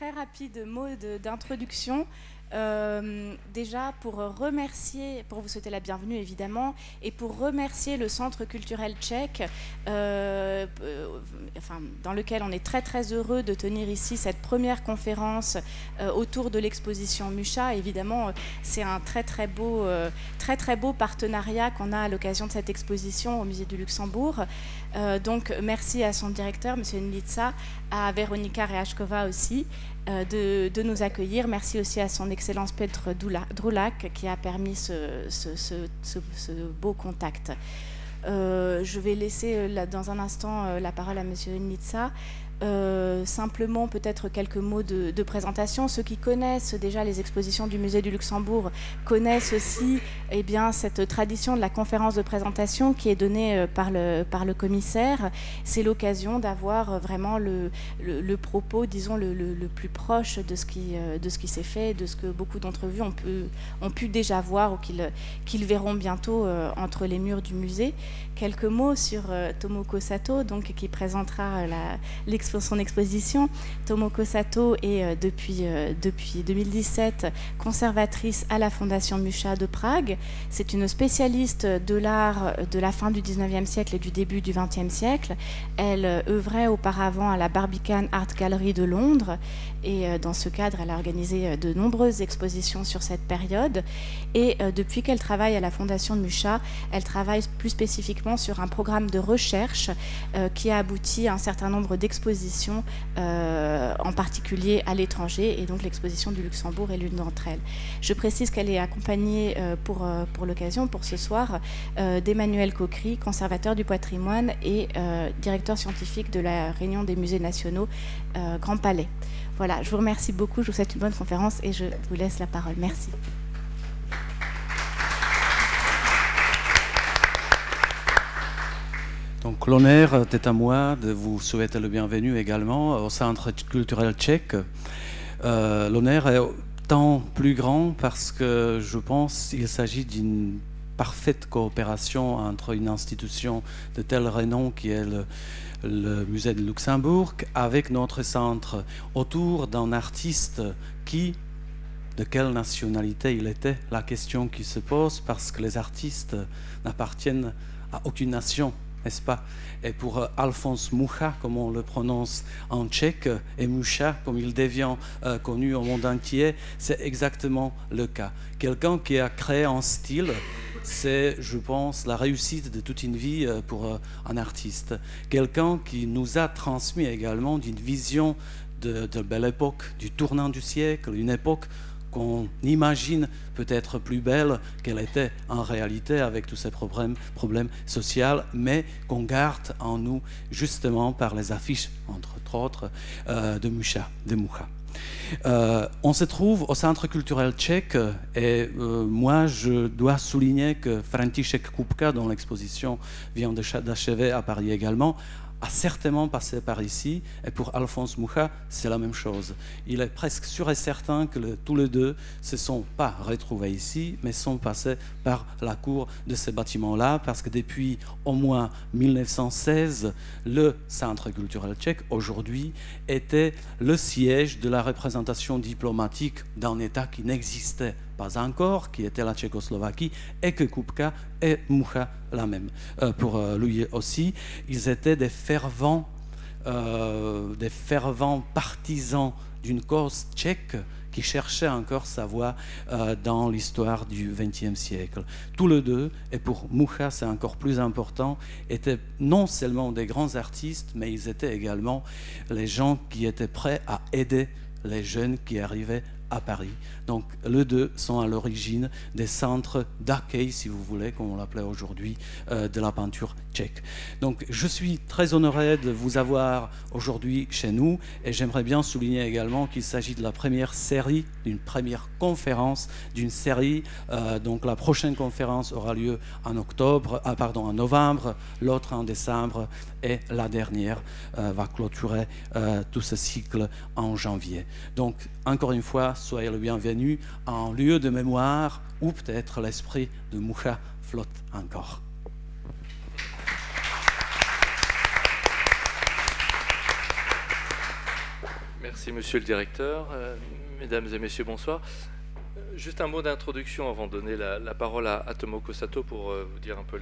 très rapide mot d'introduction. Euh, déjà pour remercier, pour vous souhaiter la bienvenue évidemment, et pour remercier le Centre culturel tchèque, euh, euh, enfin, dans lequel on est très très heureux de tenir ici cette première conférence autour de l'exposition Mucha. Évidemment, c'est un très très beau, très très beau partenariat qu'on a à l'occasion de cette exposition au Musée du Luxembourg. donc merci à son directeur, M. Nlitsa, à Véronika Reachkova aussi. Euh, de, nous accueillir. Merci aussi à son Excellence Petr Droulak qui a permis ce, beau contact. Euh, je vais laisser euh, dans un instant la parole à Monsieur Nitsa. Euh, simplement peut-être quelques mots de, présentation. Ceux qui connaissent déjà les expositions du musée du Luxembourg connaissent aussi eh bien, cette tradition de la conférence de présentation qui est donnée euh, par le, par le commissaire. C'est l'occasion d'avoir euh, vraiment le, le, propos, disons, le, plus proche de ce qui, qui s'est fait, de ce que beaucoup d'entre vous ont pu, ont pu déjà voir ou qu'ils qu'ils verront bientôt entre les murs du musée. Quelques mots sur Tomoko Sato, donc, qui présentera l'exposition son exposition. Tomoko Sato est euh, depuis, euh, depuis 2017 conservatrice à la Fondation Mucha de Prague. C'est une spécialiste de l'art de la fin du 19e siècle et du début du 20e siècle. Elle euh, œuvrait auparavant à la Barbican Art Gallery de Londres et dans ce cadre, elle a organisé de nombreuses expositions sur cette période. Et depuis qu'elle travaille à la Fondation Mucha, elle travaille plus spécifiquement sur un programme de recherche qui a abouti à un certain nombre d'expositions euh, en particulier à l'étranger, et donc l'exposition du Luxembourg est l'une d'entre elles. Je précise qu'elle est accompagnée euh, pour, euh, pour l'occasion, pour ce soir, d'Emmanuel Coquery, conservateur du patrimoine et directeur scientifique de la Réunion des musées nationaux Grand Palais. Voilà, je vous remercie beaucoup, je vous souhaite une bonne conférence et je vous laisse la parole. Merci. Donc l'honneur est à moi de vous souhaiter le bienvenue également au Centre culturel tchèque. Euh, l'honneur est tant plus grand parce que je pense qu'il s'agit d'une parfaite coopération entre une institution de tel renom qui est le, le musée de Luxembourg avec notre centre autour d'un artiste qui de quelle nationalité il était, la question qui se pose parce que les artistes n'appartiennent à aucune nation n'est-ce pas? Et pour euh, Alphonse Mucha, comme on le prononce en tchèque, et Mucha, comme il devient euh, connu au monde entier, c'est exactement le cas. Quelqu'un qui a créé un style, c'est, je pense, la réussite de toute une vie euh, pour un artiste. Quelqu'un qui nous a transmis également d'une vision de, belle époque, du tournant du siècle, une époque qu'on imagine peut-être plus belle qu'elle était en réalité avec tous ces problèmes, sociaux, mais qu'on garde en nous justement par les affiches, entre autres, euh, de Mucha, de Mucha. Euh, on se trouve au Centre culturel tchèque et euh, moi je dois souligner que František Kupka, dont l'exposition vient d'achever à Paris également, a certainement passé par ici. Et pour Alphonse Moucha, c'est la même chose. Il est presque sûr et certain que tous les deux se sont pas retrouvés ici, mais sont passés par la cour de ces bâtiments-là, parce que depuis au moins 1916, le Centre culturel tchèque, aujourd'hui, était le siège de la représentation diplomatique d'un État qui n'existait pas encore, qui était la Tchécoslovaquie, et que Kupka et Mucha la même. Euh, pour euh, lui aussi, ils étaient des fervents, euh, des fervents partisans d'une cause tchèque qui cherchait encore sa voie dans l'histoire du XXe siècle. Tous les deux, et pour Mucha c'est encore plus important, étaient non seulement des grands artistes, mais ils étaient également les gens qui étaient prêts à aider les jeunes qui arrivaient à Paris. Donc les deux sont à l'origine des centres d'accueil, si vous voulez, comme on l'appelait aujourd'hui, euh, de la peinture tchèque. Donc je suis très honoré de vous avoir aujourd'hui chez nous et j'aimerais bien souligner également qu'il s'agit de la première série, d'une première conférence, d'une série. Euh, donc la prochaine conférence aura lieu en octobre, ah, pardon, en novembre, l'autre en décembre et la dernière euh, va clôturer tout ce cycle en janvier. Donc encore une fois, soyez le bienvenu en lieu de mémoire où peut-être l'esprit de Moucha flotte encore. Merci, monsieur le directeur. Euh, mesdames et messieurs, bonsoir. Euh, juste un mot d'introduction avant de donner la, parole à, Tomoko Sato pour euh, vous dire un peu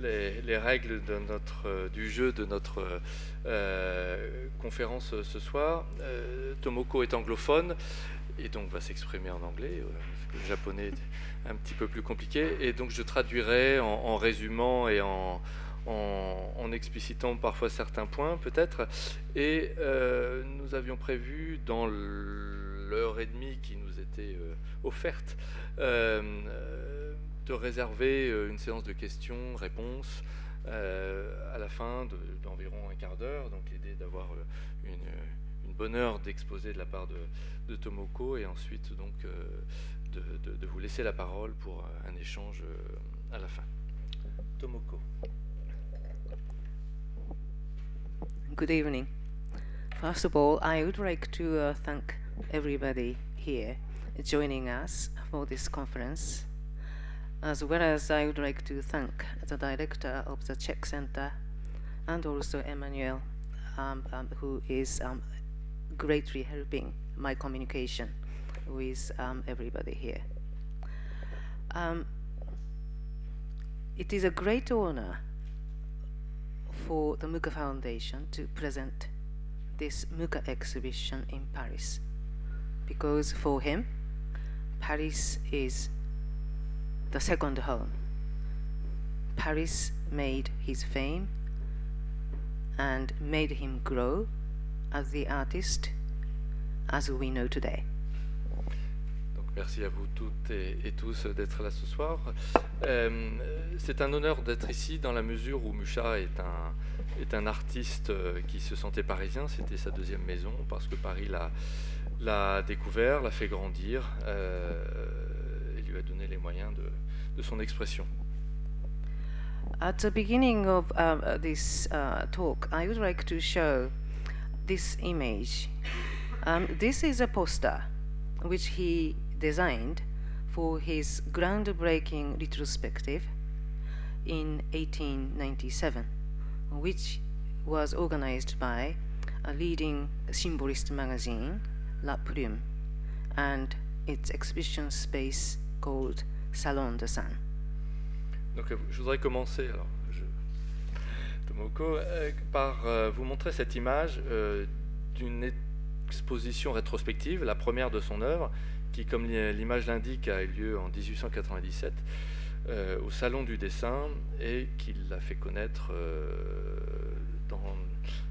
les, règles du jeu de notre conférence ce soir. Tomoko est anglophone et donc va s'exprimer en anglais. le japonais est un petit peu plus compliqué. Et donc je traduirai en résumant et en, explicitant parfois certains points peut-être. Et euh, nous avions prévu dans l'heure et demie qui nous était euh, offerte euh, de réserver une séance de questions-réponses à la fin d'environ un quart d'heure. Donc l'idée d'avoir une, bonne heure d'exposé de la part de, Tomoko et ensuite donc de, vous laisser la parole pour un échange à la fin. Tomoko. Good evening. First of all, I would like to uh, thank everybody here joining us for this conference, as well as I would like to thank the director of the Czech Center and also Emmanuel, um, um, who is um, greatly helping my communication with um, everybody here. Um, it is a great honor for the Muka Foundation to present this Muka exhibition in Paris. Because for him, Paris is the second home. Paris made his fame and made him grow as the artist as we know today. Merci à vous toutes et, tous d'être là ce soir. Euh, c'est un honneur d'être ici dans la mesure où Mucha est un, artiste euh, qui se sentait parisien. C'était sa deuxième maison parce que Paris l'a découvert, l'a fait grandir euh, lui a donné les moyens de, de son expression. At the beginning of uh, this uh, talk, I would like to show this image. Um, this is a poster which he designed for his groundbreaking retrospective in 1897, which was organized by a leading symbolist magazine, La Plume, and its exhibition space called Salon de San. Donc, euh, je voudrais commencer alors, je, Tomoko, euh, par euh, vous montrer cette image euh, d'une exposition rétrospective, la première de son œuvre, qui, comme l'image l'indique, a eu lieu en 1897 euh, au Salon du dessin et qui l'a fait connaître dans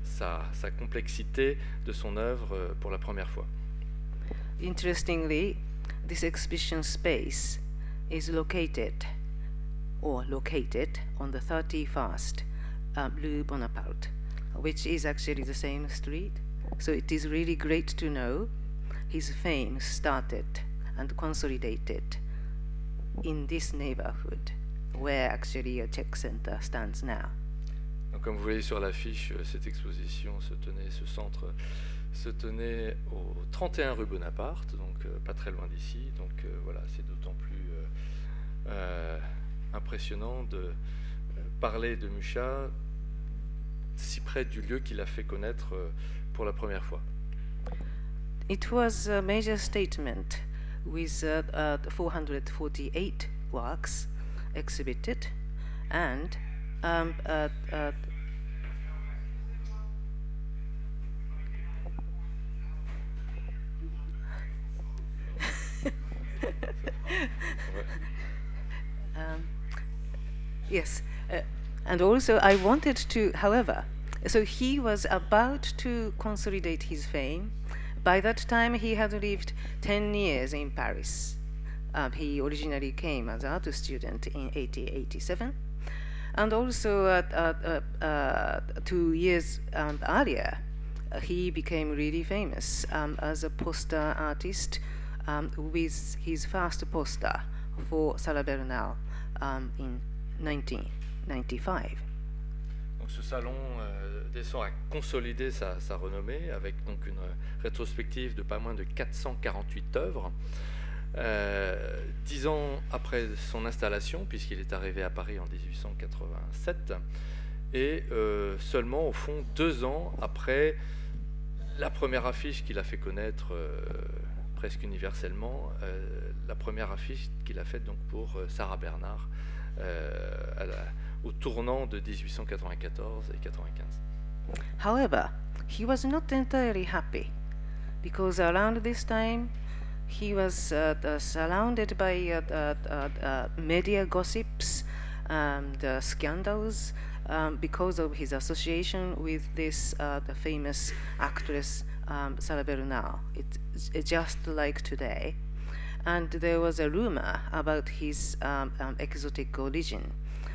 sa, sa, complexité de son œuvre pour la première fois. Interestingly, this exhibition space is located or located on the 31st uh, Rue Bonaparte, which is actually the same street. So it is really great to know his fame started and consolidated in this neighborhood where actually a Czech center stands now. Donc, comme vous voyez sur l'affiche, euh, cette exposition se tenait, ce centre se tenait au 31 rue Bonaparte, donc euh, pas très loin d'ici. Donc euh, voilà, c'est d'autant plus euh, impressionnant de parler de Mucha si près du lieu qu'il a fait connaître pour la première fois. It was a major statement with uh, uh, 448 works exhibited and um, uh, um, yes, uh, and also I wanted to, however, so he was about to consolidate his fame by that time, he had lived 10 years in Paris. Um, he originally came as an art student in 1887. And also, uh, uh, uh, two years um, earlier, he became really famous um, as a poster artist um, with his first poster for Sarah Bernal um, in 1995. Donc ce salon euh, descend à consolider sa, renommée avec donc une rétrospective de pas moins de 448 œuvres. Euh, dix ans après son installation, puisqu'il est arrivé à Paris en 1887, et euh, seulement au fond deux ans après la première affiche qu'il a fait connaître presque universellement, la première affiche qu'il a faite donc pour Sarah Bernard au tournant de 1894 et 95. However, he was not entirely happy because around this time he was uh, uh, surrounded by uh, uh, uh, media gossips and scandals um, because of his association with this famous actress um. It's, just like today. And there was a rumor about his um, um exotic origin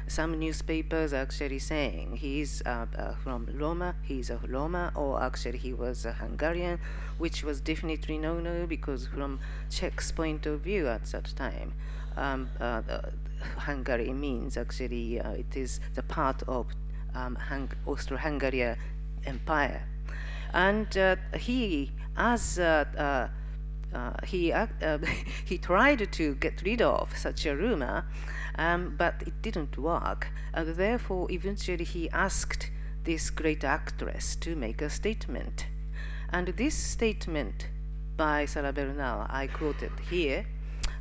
some newspapers actually saying he's uh, uh, from Roma, he's a Roma, or actually he was a Hungarian, which was definitely no no because from Czech's point of view at that time, um, uh, Hungary means actually uh, it is the part of um, Hung- Austro-Hungarian Empire, and uh, he as uh, he he tried to get rid of such a rumor um, but it didn't work. And therefore, eventually, he asked this great actress to make a statement. And this statement by Sarah Bernal, I quoted here,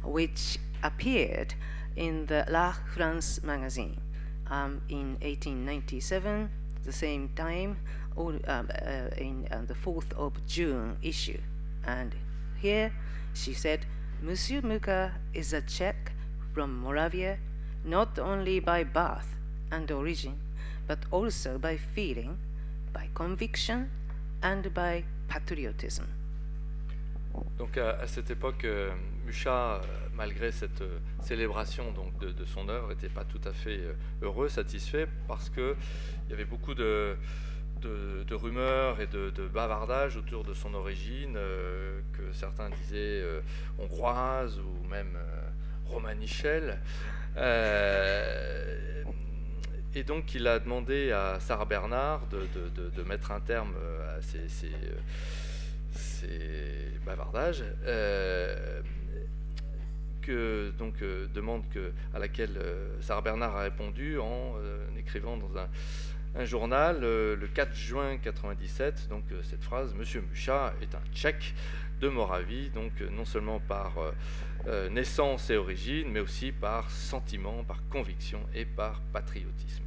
which appeared in the La France magazine um, in 1897, the same time, or, um, uh, in uh, the 4th of June issue. And here she said, Monsieur Muka is a Czech from Moravia, not only by birth and origin, but also by feeling, by conviction, and by patriotism. Donc à, à cette époque, euh, euh, malgré cette euh, célébration donc, de, de son œuvre, n'était pas tout à fait euh, heureux, satisfait, parce qu'il y avait beaucoup de, de, rumeurs et de, de, bavardages autour de son origine, euh, que certains disaient euh, hongroise ou même romanichelle. Euh, et donc il a demandé à Sarah Bernard de, mettre un terme euh, à ces, ces, ces bavardages. Euh, que, donc, euh, demande à laquelle euh, Sarah Bernard a répondu en écrivant dans un, un journal le 4 juin 97, donc cette phrase Monsieur Mucha est un tchèque de Moravie, donc non seulement par euh, naissance et origine, mais aussi par sentiment, par conviction et par patriotisme.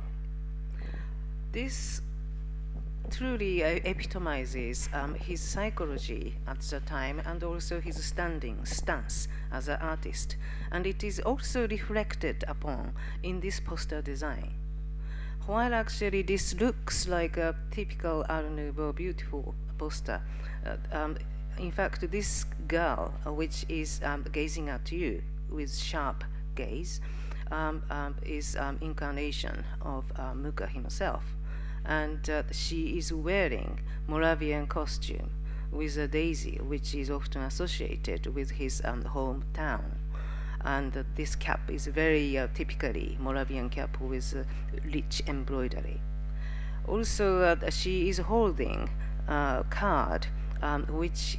This truly uh, epitomizes um, his psychology at the time and also his standing stance as an artist, and it is also reflected upon in this poster design. While actually this looks like a typical Art Nouveau beautiful poster, uh, um, in fact, this girl, uh, which is um, gazing at you with sharp gaze, um, um, is um, incarnation of uh, Muka himself, and uh, she is wearing Moravian costume with a daisy, which is often associated with his um, hometown. And uh, this cap is very uh, typically Moravian cap with uh, rich embroidery. Also, she is holding a card um, which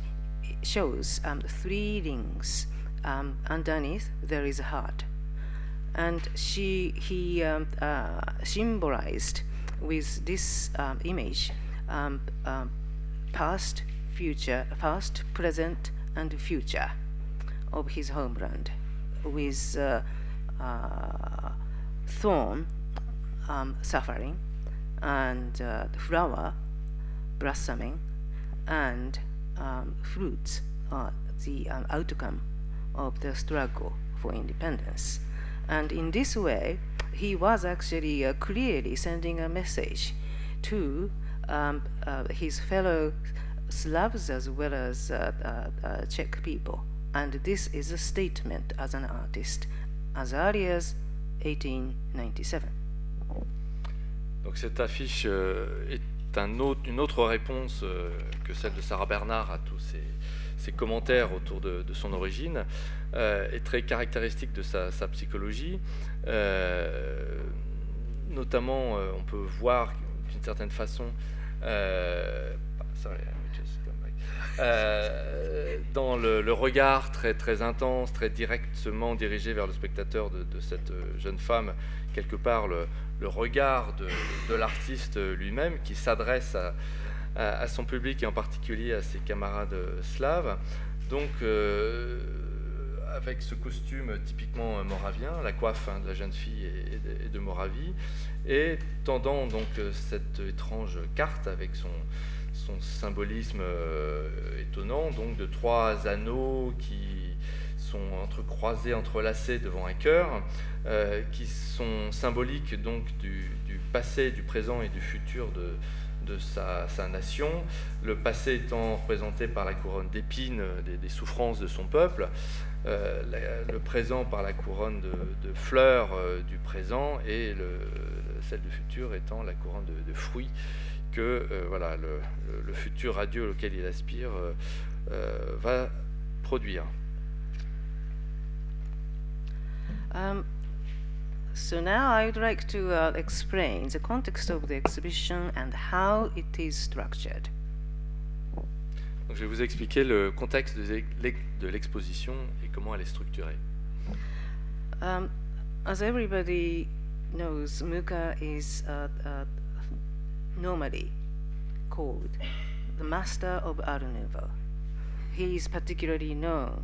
shows um, three rings. Um, underneath there is a heart, and she he um, uh, symbolized with this um, image um, um, past, future, past, present, and future of his homeland, with uh, uh, thorn suffering and uh, the flower blossoming and um, fruits are the um, outcome of the struggle for independence. And in this way, he was actually uh, clearly sending a message to um, uh, his fellow Slavs as well as uh Czech people. And this is a statement as an artist as early as 1897. Donc cette affiche euh, est une autre réponse euh, que celle de Sarah Bernard à tous ces, commentaires autour de, son origine, euh, est très caractéristique de sa, psychologie. Euh, notamment, on peut voir d'une certaine façon, sorry, euh, dans le, regard très, très intense, très directement dirigé vers le spectateur de, cette jeune femme, quelque part le, regard de, l'artiste lui-même qui s'adresse à, son public et en particulier à ses camarades slaves. Donc, avec ce costume typiquement moravien, la coiffe hein, de la jeune fille et, de, Moravie, et tendant donc cette étrange carte avec son, son symbolisme étonnant, donc de trois anneaux qui sont entrecroisés, entrelacés devant un cœur, euh, qui sont symboliques donc du, passé, du présent et du futur de, sa, nation. Le passé étant représenté par la couronne d'épines des, souffrances de son peuple, euh, le présent par la couronne de, fleurs euh, du présent et celle du futur étant la couronne de, fruits que voilà, le, futur radieux auquel il aspire va produire. Um, so now I would like to uh, explain the context of the exhibition and how it is structured. Donc je vais vous expliquer le contexte de l'exposition et comment elle est structurée. Um, as everybody knows, Muka is uh, normally called the master of Art Nouveau. He is particularly known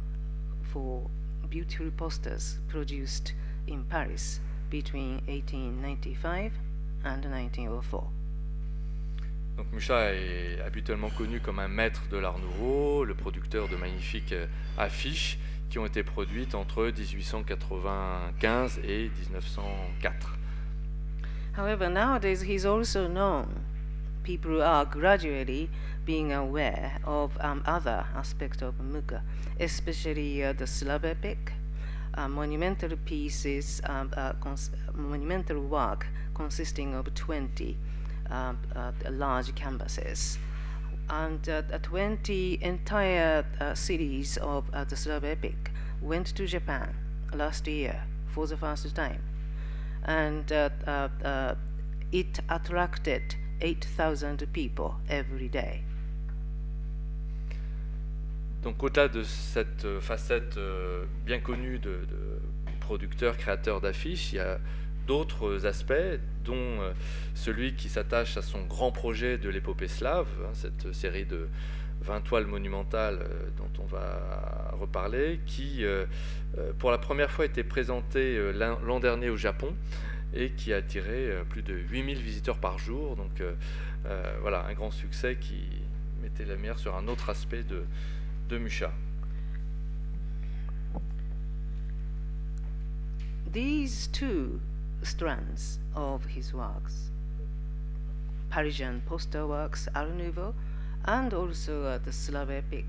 for beautiful posters produced in Paris between 1895 and 1904. Donc Mucha est habituellement connu comme un maître de l'art nouveau, le producteur de magnifiques euh, affiches qui ont été produites entre 1895 et 1904. However, nowadays he's also known. People are gradually being aware of um, other aspects of Muka, especially uh, the epic, uh, monumental pieces, um, uh, monumental work consisting of 20 um, uh, large canvases. And uh, 20 entire uh, series of the epic went to Japan last year for the first time. And it attracted 8,000 people every day. Donc au-delà de cette euh, facette euh, bien connue de, producteur, créateur d'affiches, il y a d'autres aspects, dont euh, celui qui s'attache à son grand projet de l'épopée slave, hein, cette série de 20 toiles monumentales dont on va reparler, qui pour la première fois a été présentée l'an dernier au Japon et qui a attiré plus de 8000 visiteurs par jour. Donc voilà, un grand succès qui mettait la lumière sur un autre aspect de, de Mucha. These two strands of his works, Parisian poster works, Art Nouveau, and also uh, the Slav epic,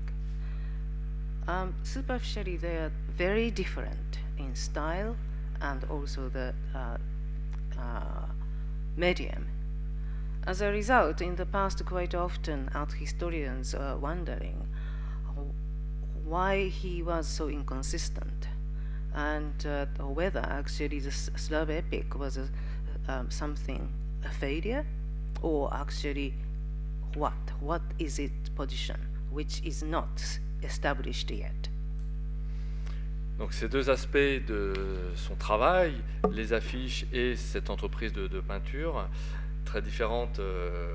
um, superficially they are very different in style and also the uh, uh, medium. As a result, in the past, quite often art historians are wondering why he was so inconsistent and uh, whether actually the Slav epic was a, um, something a failure or actually what what is its position which is not established yet Donc ces deux aspects de son travail, les affiches et cette entreprise de, peinture, très différentes euh,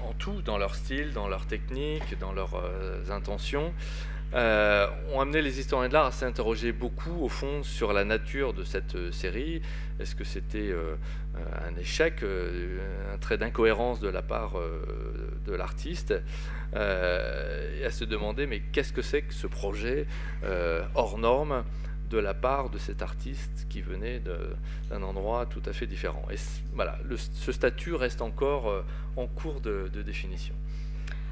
en tout, dans leur style, dans leur technique, dans leurs euh, intentions, euh, ont amené les historiens de l'art à s'interroger beaucoup, au fond, sur la nature de cette euh, série. Est-ce que c'était un échec, un trait d'incohérence de la part de l'artiste? Et à se demander, mais qu'est-ce que c'est que ce projet hors norme de la part de cet artiste qui venait d'un endroit tout à fait différent? Et voilà, ce statut reste encore euh, en cours de définition.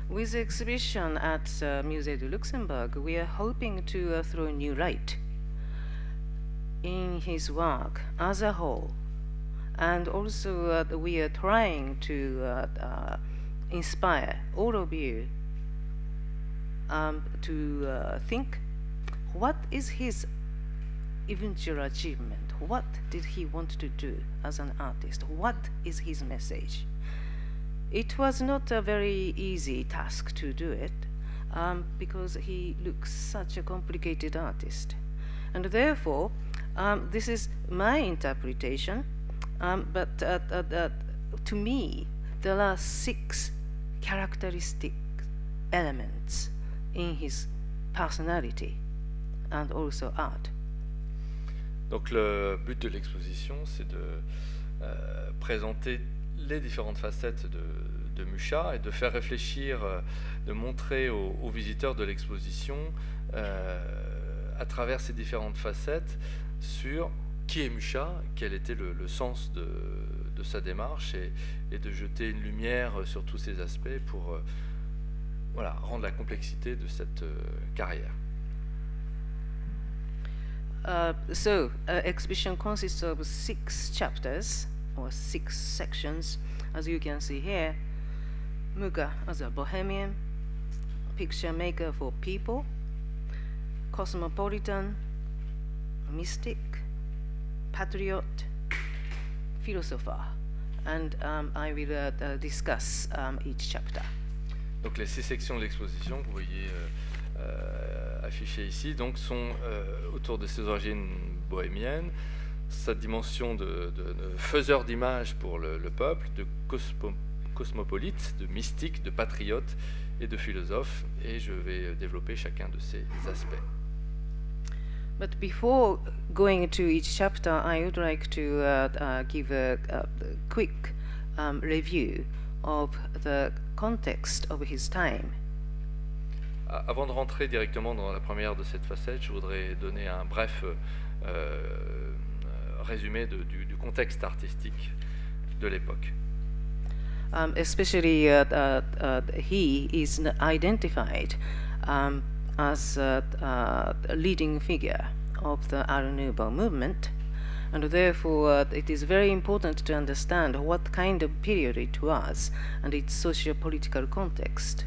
With the exhibition at uh, Musée de Luxembourg, we are hoping to uh, throw new light in his work as a whole. And also, uh, we are trying to uh, uh, inspire all of you um, to think what is his eventual achievement. What did he want to do as an artist? What is his message? It was not a very easy task to do it um, because he looks such a complicated artist. And therefore, um, this is my interpretation, um, but uh, uh, uh, to me, there are six characteristic elements in his personality and also art. Donc le but de l'exposition, c'est de euh, présenter les différentes facettes de, de, Musha et de faire réfléchir, euh, de montrer aux, visiteurs de l'exposition euh, à travers ces différentes facettes sur qui est Musha, quel était le, sens de, sa démarche et, de jeter une lumière sur tous ces aspects pour euh, voilà, rendre la complexité de cette carrière. So, uh, exhibition consists of six chapters or six sections, as you can see here. Muga as a bohemian, picture maker for people, cosmopolitan, mystic, patriot, philosopher, and um, I will uh, uh discuss um, each chapter. Donc les six sections de l'exposition que vous voyez euh, euh, affichées ici donc, sont euh, autour de ses origines bohémiennes, sa dimension de, de, de faiseur d'images pour le, le, peuple, de cosmo, cosmopolite, de mystique, de patriote et de philosophe, et je vais développer chacun de ces aspects. But before going to each chapter, I would like to uh, uh, give a, a quick um, review of the context of his time. Avant de rentrer directement dans la première de cette facette, je voudrais donner un bref euh, résumé de, du, du, contexte artistique de l'époque. Um, especially, uh, uh, uh, he is identified um, as a, a, leading figure of the Art Nouveau movement, and therefore uh, it is very important to understand what kind of period it was and its socio-political context.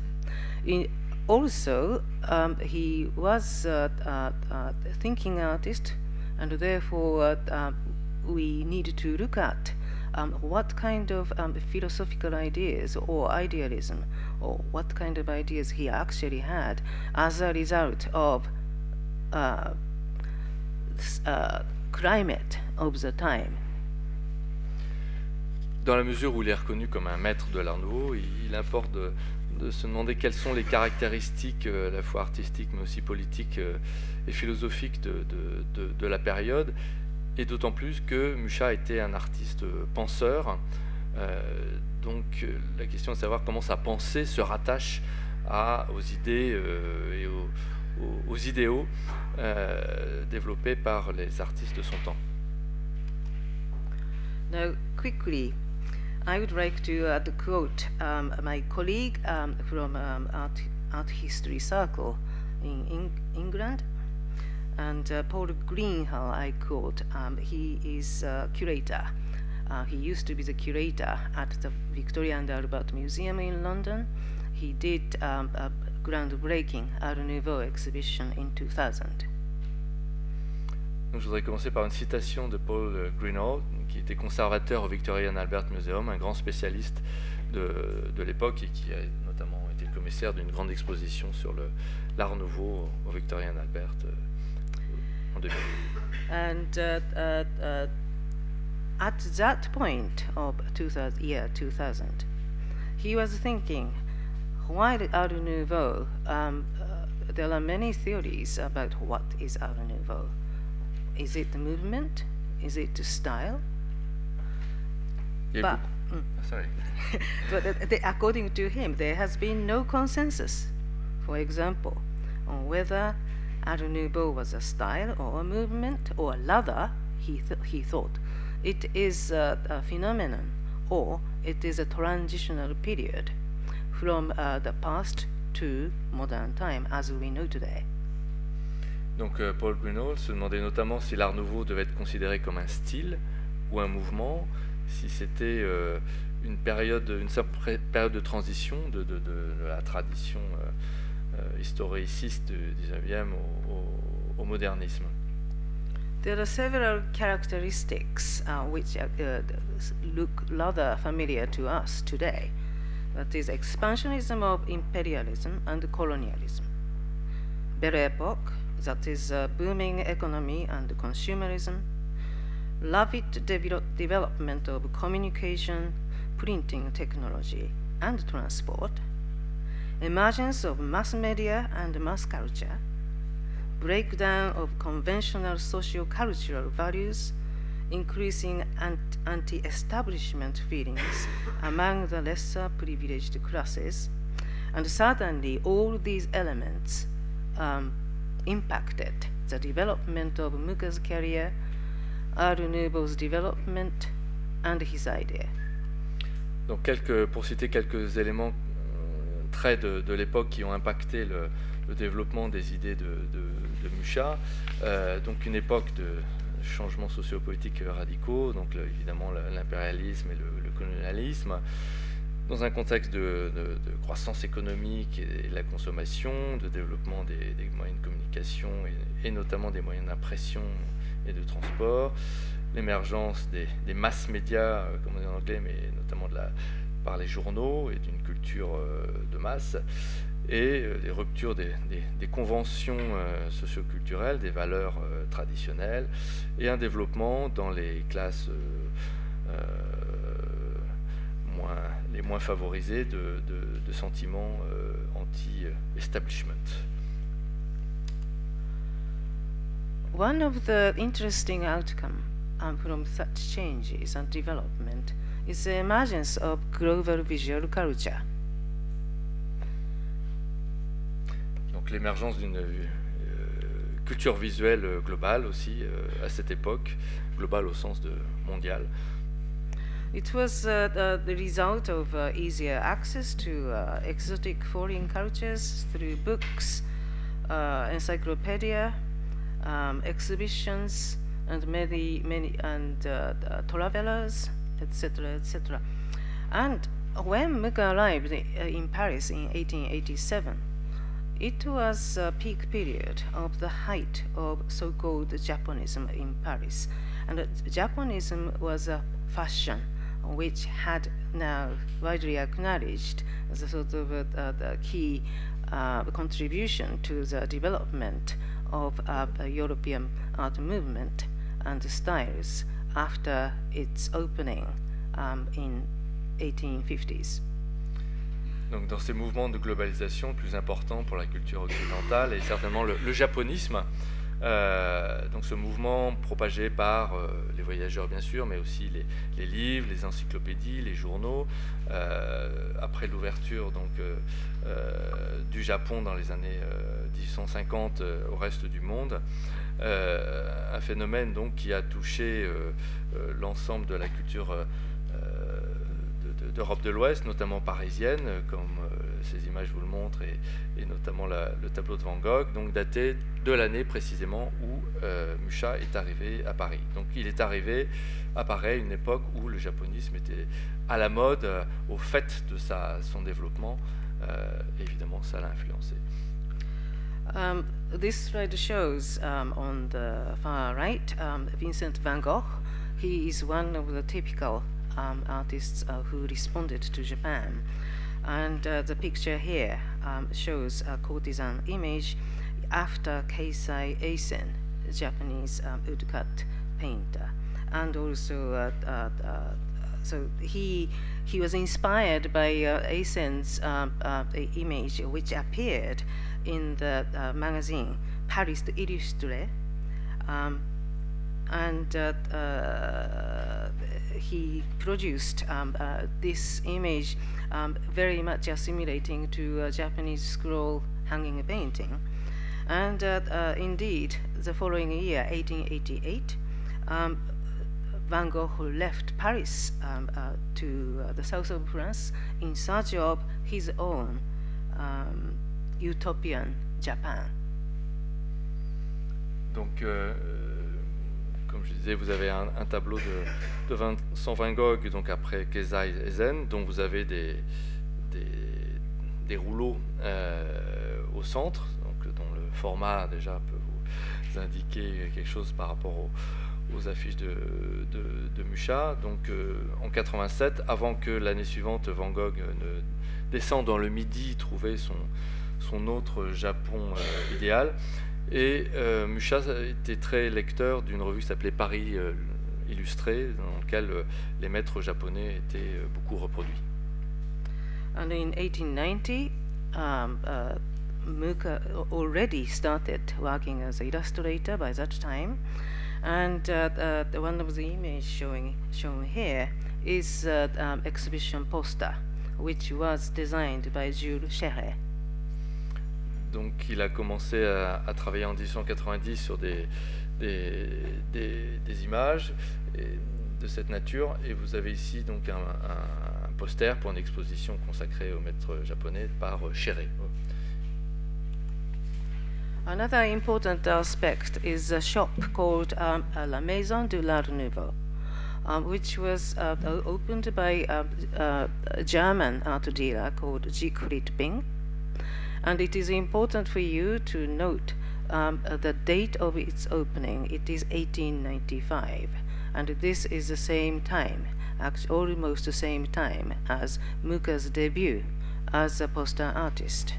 In, also, um, he was a uh, uh, thinking artist, and therefore uh, we need to look at um, what kind of um, philosophical ideas or idealism or what kind of ideas he actually had as a result of uh, uh, climate of the time. Dans la mesure où il est reconnu comme un maître de l'art nouveau, il importe de, de, se demander quelles sont les caractéristiques euh, à la fois artistiques mais aussi politiques euh, et philosophiques de, de, de la période et d'autant plus que Mucha était un artiste penseur. Euh, donc la question est de savoir comment sa pensée se rattache à, aux idées euh, et aux, aux, aux idéaux euh, développés par les artistes de son temps. Now, quickly, I would like to uh, quote um, my colleague um, from um, art, art History Circle in, in England, And uh, Paul Greenhall, I quote, um, he is a curator. Uh, he used to be the curator at the Victoria and Albert Museum in London. He did um, a groundbreaking Art Nouveau exhibition in 2000. Donc, je voudrais commencer par une citation de Paul Greenhall, qui était conservateur au Victoria and Albert Museum, un grand spécialiste de, de l'époque et qui a notamment été le commissaire d'une grande exposition sur l'art nouveau au Victoria and Albert. And uh, uh, uh, at that point of 2000, year 2000, he was thinking, why Art Nouveau? Um, uh, there are many theories about what is Art Nouveau. Is it the movement? Is it the style? Yeah, but, mm. sorry. but the, according to him, there has been no consensus, for example, on whether Nouveau was a style or a movement, or rather, he, th he thought, it is a, a, phenomenon, or it is a transitional period from uh, the past to modern time as we know today. Donc euh, Paul Bruno se demandait notamment si l'art nouveau devait être considéré comme un style ou un mouvement, si c'était euh, une période, une simple période de transition de, de, la tradition euh, historiciste du 19e au, au, au, modernisme. There are several characteristics uh, which uh, look rather familiar to us today. That is expansionism of imperialism and colonialism. Belle Epoque, that is uh, booming economy and consumerism. Rapid development of communication, printing technology, and transport, emergence of mass media and mass culture, breakdown of conventional socio-cultural values, increasing anti establishment feelings among the lesser privileged classes. And certainly, all these elements um, impacted the development of Muka's career, Art Nouveau's development, and his idea. Donc, quelques, pour citer quelques éléments, traits de, l'époque qui ont impacté le, développement des idées de, de, Mucha, euh, donc une époque de changements sociopolitiques radicaux, donc évidemment l'impérialisme et le, colonialisme, dans un contexte de, croissance économique et de la consommation, de développement des, moyens de communication et, notamment des moyens d'impression et de transport, l'émergence des, masses médias, euh, comme on dit en anglais, mais notamment par les journaux et d'une culture euh, de masse, et euh, des ruptures des, conventions euh, socioculturelles, des valeurs traditionnelles, et un développement dans les classes les moins favorisées de, sentiments anti-establishment. One of the interesting outcomes um, from such changes and development is the emergence of global visual culture. L'émergence d'une euh, culture visuelle globale aussi euh, à cette époque, globale au sens de mondial. It was uh, the, the, result of uh, easier access to uh, exotic foreign cultures through books, uh, encyclopedia, um, exhibitions, and many, many, and uh, travelers, etc., etc. And when Muga arrived in Paris in 1887, it was a peak period of the height of so-called Japonism in Paris. And Japonism was a fashion which had now widely acknowledged as a sort of a, a key uh, contribution to the development of uh, the European art movement and styles after its opening um, in 1850s. Donc dans ces mouvements de globalisation plus importants pour la culture occidentale et certainement le, japonisme. Euh, donc ce mouvement propagé par euh, les voyageurs bien sûr, mais aussi les, livres, les encyclopédies, les journaux, euh, après l'ouverture donc du Japon dans les années 1850 au reste du monde, un phénomène donc qui a touché l'ensemble de la culture d'Europe de, l'Ouest, notamment parisienne, comme euh, ces images vous le montrent, et, notamment le tableau de Van Gogh, donc daté de l'année précisément où euh, est arrivé à Paris. Donc il est arrivé à Paris, une époque où le japonisme était à la mode, euh, au fait de son développement, évidemment ça l'a influencé. Um, this slide shows um, on the far right um, Vincent van Gogh. He is one of the typical um, artists uh, who responded to Japan. And uh, the picture here um, shows a courtesan image after Keisai Eisen, Japanese um, woodcut painter. And also, uh, uh, uh, so he he was inspired by uh, Eisen's um, image, which appeared in the magazine Paris Illustré. Um, and uh, uh, he produced um, uh, this image um, very much assimilating to a Japanese scroll hanging a painting. And indeed, the following year, 1888, um, Van Gogh left Paris um, uh, to uh, the south of France in search of his own um, utopian Japan. Donc, euh, comme je disais, vous avez un, tableau de, de, Vincent Van Gogh, donc après Kezai et Zen, dont vous avez des, rouleaux euh, au centre, donc dont le format déjà peut vous indiquer quelque chose par rapport aux, affiches de, de, Mucha. Donc euh, en 87, avant que l'année suivante Van Gogh ne descende dans le Midi trouver son, son autre Japon euh, idéal, et euh, Mucha était très lecteur d'une revue qui s'appelait Paris euh, Illustré, dans laquelle euh, les maîtres japonais étaient beaucoup reproduits. And in 1890, um, uh, Muka already started working as an illustrator by that time. And uh, uh, one of the images showing shown here is uh, um, exhibition poster, which was designed by Jules Chéret. Donc il a commencé à, travailler en 1890 sur des, images de cette nature. Et vous avez ici donc un, poster pour une exposition consacrée au maître japonais par euh, Chéret. Another important aspect is a shop called um, La Maison de l'Art Nouveau, um, which was uh, opened by uh, uh, a German art dealer called Siegfried Bing. And it is important for you to note um, uh, the date of its opening. It is 1895, and this is the same time, actually almost the same time as Muka's debut as a poster artist.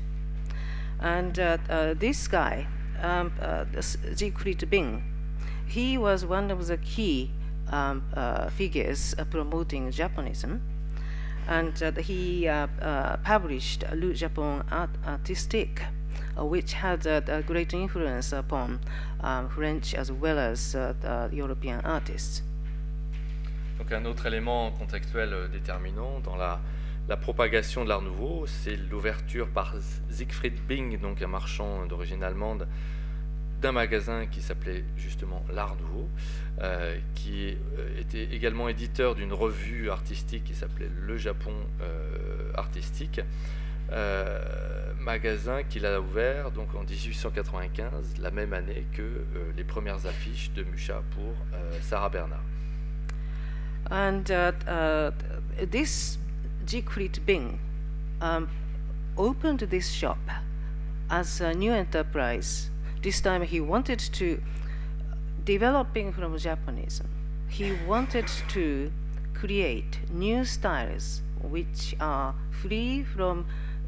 And uh, uh, this guy, um, uh, Siegfried Bing, he was one of the key um, uh, figures uh, promoting Japonism. And uh, he uh, uh, published Le Japon Art Artistique, which had a great influence upon um, French as well as European artists. Donc un autre élément contextuel euh, déterminant dans la, la propagation de l'art nouveau, c'est l'ouverture par Siegfried Bing, donc un marchand d'origine allemande, d'un magasin qui s'appelait justement L'Art Nouveau, qui euh, était également éditeur d'une revue artistique qui s'appelait Le Japon euh, Artistique, euh, magasin qu'il a ouvert donc en 1895, la même année que les premières affiches de Mucha pour Sarah Bernard. And uh, uh, this Siegfried Bing um, opened this shop as a new enterprise. This time he wanted to, developing from Japanism, he wanted to create new styles which are free from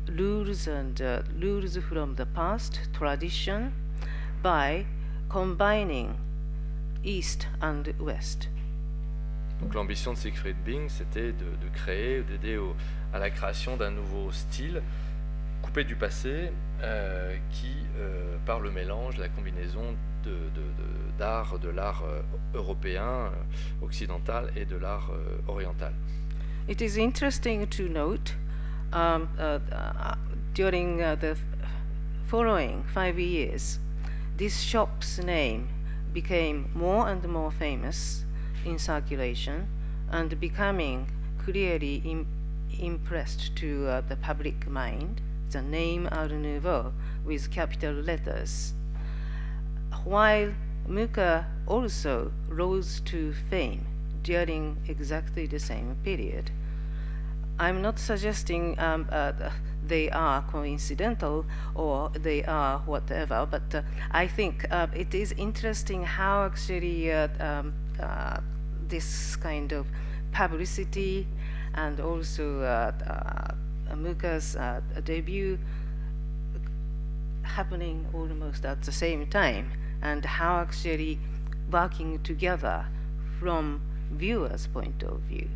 rules and uh, rules from the past, tradition, by combining East and West. Donc l'ambition de Siegfried Bing, c'était de, de créer, d'aider à la création d'un nouveau style coupé du passé, euh, qui, euh, par le mélange, la combinaison d'art, de, l'art euh, européen, euh, occidental et de l'art oriental. It is interesting to note um, uh, uh, during uh, the following five years, this shop's name became more and more famous in circulation and becoming clearly im- impressed to uh, the public mind. The name Art Nouveau with capital letters. While Muka also rose to fame during exactly the same period. I'm not suggesting um, uh, they are coincidental or they are whatever, but uh, I think uh, it is interesting how actually uh, um, uh, this kind of publicity and also uh, Muka's uh, debut happening almost at the same time. And how actually working together from viewers point of view.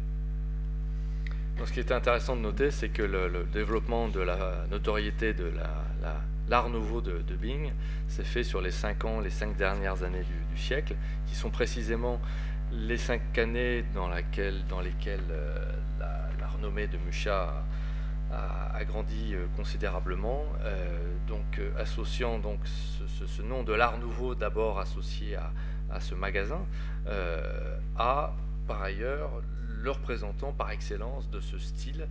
Donc, ce qui est intéressant de noter, c'est que le, le développement de la notoriété de la- la- l'art nouveau de, de Bing s'est fait sur les cinq ans, les cinq dernières années du, du siècle, qui sont précisément les cinq années dans, laquelle- dans lesquelles euh, la, la renommée de Mucha a, grandi euh, considérablement. Euh, donc, euh, associant donc ce, nom de l'art nouveau d'abord associé à, ce magasin, à par ailleurs le représentant par excellence de ce style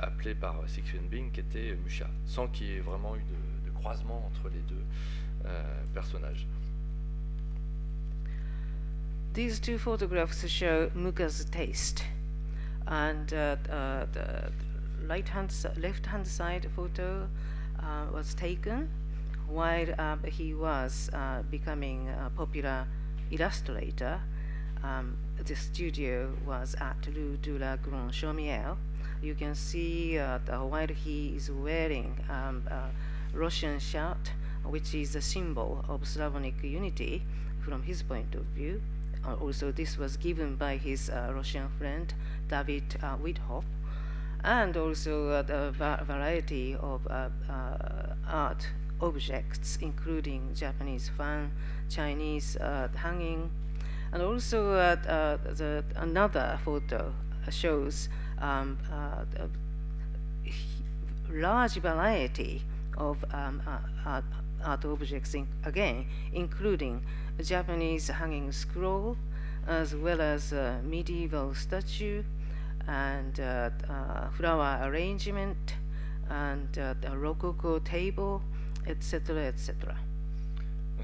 appelé par Siegfried Bing qui était Mucha, sans qu'il y ait vraiment eu de, croisement entre les deux personnages. These two photographs show taste, and uh, uh, the right hand, left hand side photo uh, was taken while um, he was uh, becoming a popular illustrator. Um, the studio was at Rue de la Grande Chaumière. You can see uh, while he is wearing um, a Russian shirt, which is a symbol of Slavonic unity from his point of view. Uh, also, this was given by his uh, Russian friend David uh, Withoff. And also uh, the va- variety of uh, uh, art objects, including Japanese fan, Chinese uh, hanging, and also uh, the another photo shows um, large variety of um, art, art objects, in, again, including a Japanese hanging scroll, as well as medieval statue, and uh, uh, flower arrangement, and uh, a rococo table, etc., etc.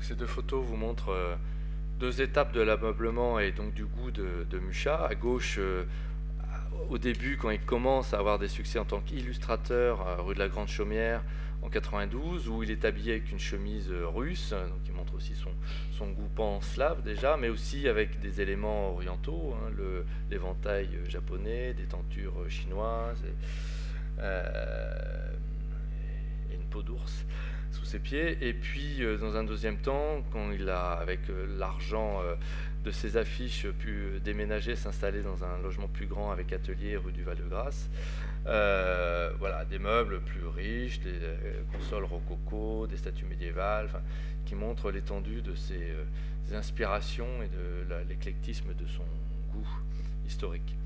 Ces deux photos vous montrent euh, deux étapes de l'ameublement et donc du goût de, de Mucha. À gauche, euh, au début, quand il commence à avoir des succès en tant qu'illustrateur à rue de la Grande Chaumière en 92, où il est habillé avec une chemise euh, russe, donc il montre aussi son, son goût pan-slave déjà, mais aussi avec des éléments orientaux, hein, l'éventail euh, japonais, des tentures euh, chinoises et, une peau d'ours sous ses pieds. Et puis, dans un deuxième temps, quand il a, avec l'argent de ses affiches, pu déménager, s'installer dans un logement plus grand avec atelier rue du Val-de-Grâce, euh, voilà, des meubles plus riches, des euh, consoles rococo, des statues médiévales, qui montrent l'étendue de ses, euh, inspirations et de l'éclectisme de son goût historique.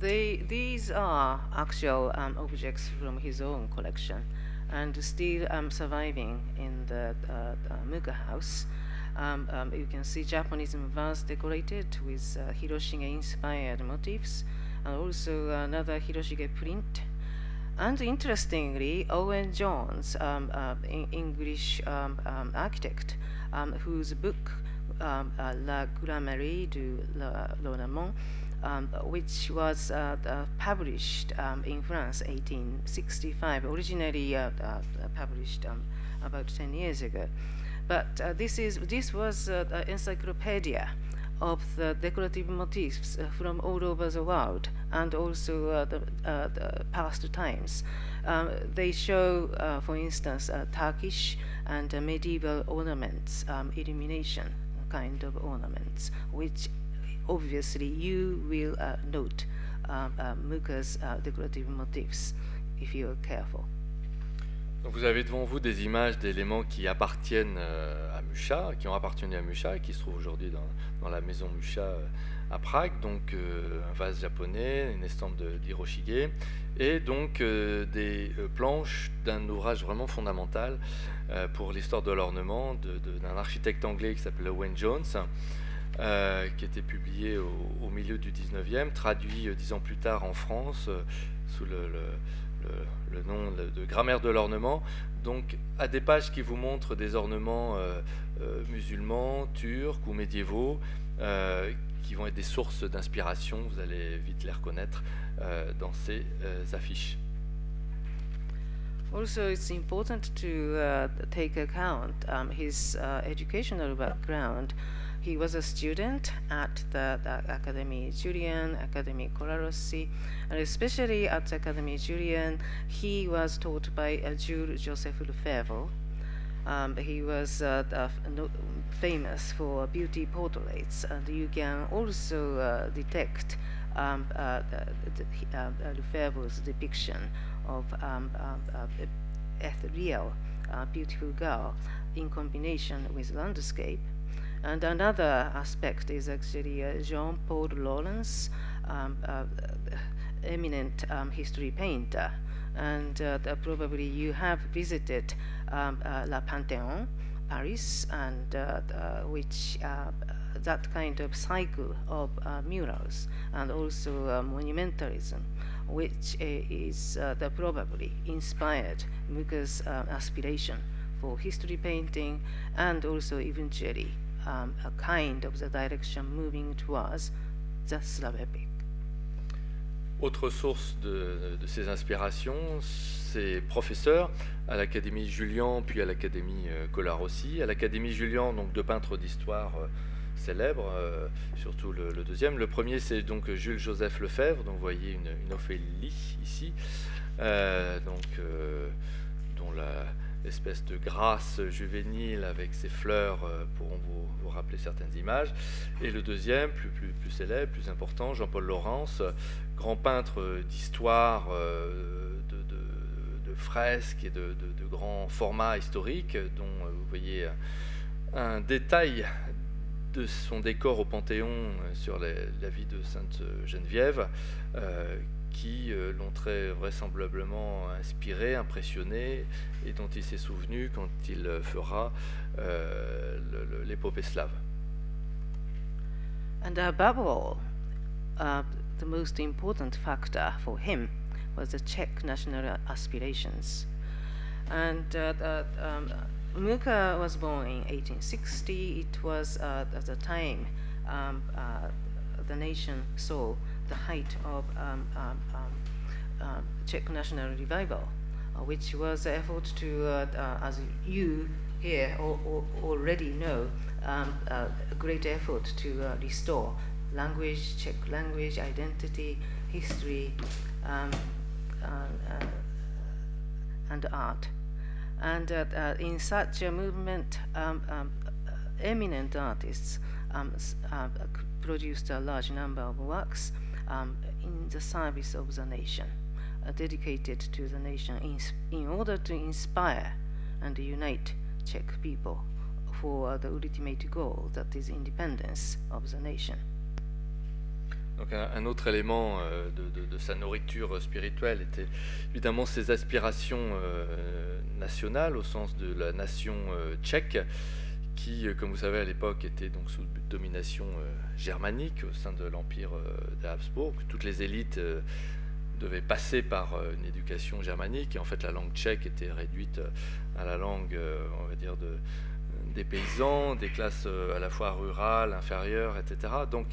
They, these are actual um, objects from his own collection and still um, surviving in the uh, house. Um, you can see Japanese vase decorated with uh, Hiroshige inspired motifs and also another Hiroshige print. And interestingly, Owen Jones, um, uh, English um, um, architect, um, whose book um, uh, La Grammaire du l'Ornement, um, which was uh, uh, published in France 1865, originally uh, uh, published about 10 years ago. But uh, this, is, this was uh, an encyclopedia of the decorative motifs uh, from all over the world and also uh, the, uh, the past times. Um, they show, for instance, Turkish and medieval ornaments, um, illumination kind of ornaments, which obviously you will note um, Muka's decorative motifs if you are careful. Vous avez devant vous des images d'éléments qui appartiennent euh, à Musha, qui ont appartenu à Musha et qui se trouvent aujourd'hui dans, la maison Musha euh, à Prague. Donc euh, un vase japonais, une estampe d'Hiroshige et donc des planches d'un ouvrage vraiment fondamental pour l'histoire de l'ornement d'un architecte anglais qui s'appelle Owen Jones. qui était publié au, milieu du 19e, traduit dix ans plus tard en France sous le- le- nom de, Grammaire de l'ornement. Donc, à des pages qui vous montrent des ornements euh, euh, musulmans, turcs ou médiévaux, euh, qui vont être des sources d'inspiration, vous allez vite les reconnaître dans ces affiches. Also, it's important to uh, take account um, his uh, educational background. He was a student at the, the Julian, Académie Colarossi, and especially at the Académie Julian, he was taught by uh, Jules Joseph Lefebvre. Um, he was uh, no- famous for beauty portraits, and you can also uh, detect um, uh, uh, Lefebvre's depiction of um, um, uh, a uh, beautiful girl in combination with landscape. And another aspect is actually uh, Jean Paul Laurens, um, uh, eminent um, history painter. And uh, the- probably you have visited um, uh, La Panthéon, Paris, and uh, the- which uh, that kind of cycle of uh, murals and also uh, monumentalism, which uh, is uh, the probably inspired Muka's uh, aspiration for history painting and also eventually um, a kind of the direction moving towards the. Autre source de, de ces inspirations, ses professeurs à l'Académie Julian, puis à l'Académie euh, Colarossi. À l'Académie Julian, donc deux peintres d'histoire euh, célèbres, euh, surtout le, deuxième. Le premier, c'est donc Jules-Joseph Lefebvre, donc vous voyez une, Ophélie ici, donc, dont la, espèce de grâce juvénile avec ses fleurs euh, pourront vous, rappeler certaines images. Et le deuxième, plus, plus, plus célèbre, plus important, Jean-Paul Laurence, grand peintre d'histoire, de, de, fresques et de, grands formats historiques, dont vous voyez un détail de son décor au Panthéon sur la, vie de Sainte Geneviève, euh, qui euh, l'ont très vraisemblablement inspiré, impressionné, et dont il s'est souvenu quand il fera euh, l'épopée slave. And above all, uh, the most important factor for him was the Czech national aspirations. And uh, uh, um, Muka was born in 1860. It was uh, at the time um, uh, the nation saw the height of um, um, um, um Czech national revival, uh, which was an effort to, uh, uh, as you here already know, um, a great effort to restore language, Czech language, identity, history, and art. And uh, uh, in such a movement, um, um, eminent artists um, uh, produced a large number of works um, in the service of the nation, uh, dedicated to the nation in, in, order to inspire and unite Czech people for the ultimate goal that is independence of the nation. Donc un, autre élément euh, de, sa nourriture spirituelle était évidemment ses aspirations euh, nationales au sens de la nation euh, tchèque, qui, comme vous savez, à l'époque était donc sous domination germanique au sein de l'empire des Habsbourg. Toutes les élites devaient passer par une éducation germanique et en fait la langue tchèque était réduite à la langue, on va dire, de, des paysans, des classes à la fois rurales, inférieures, etc. Donc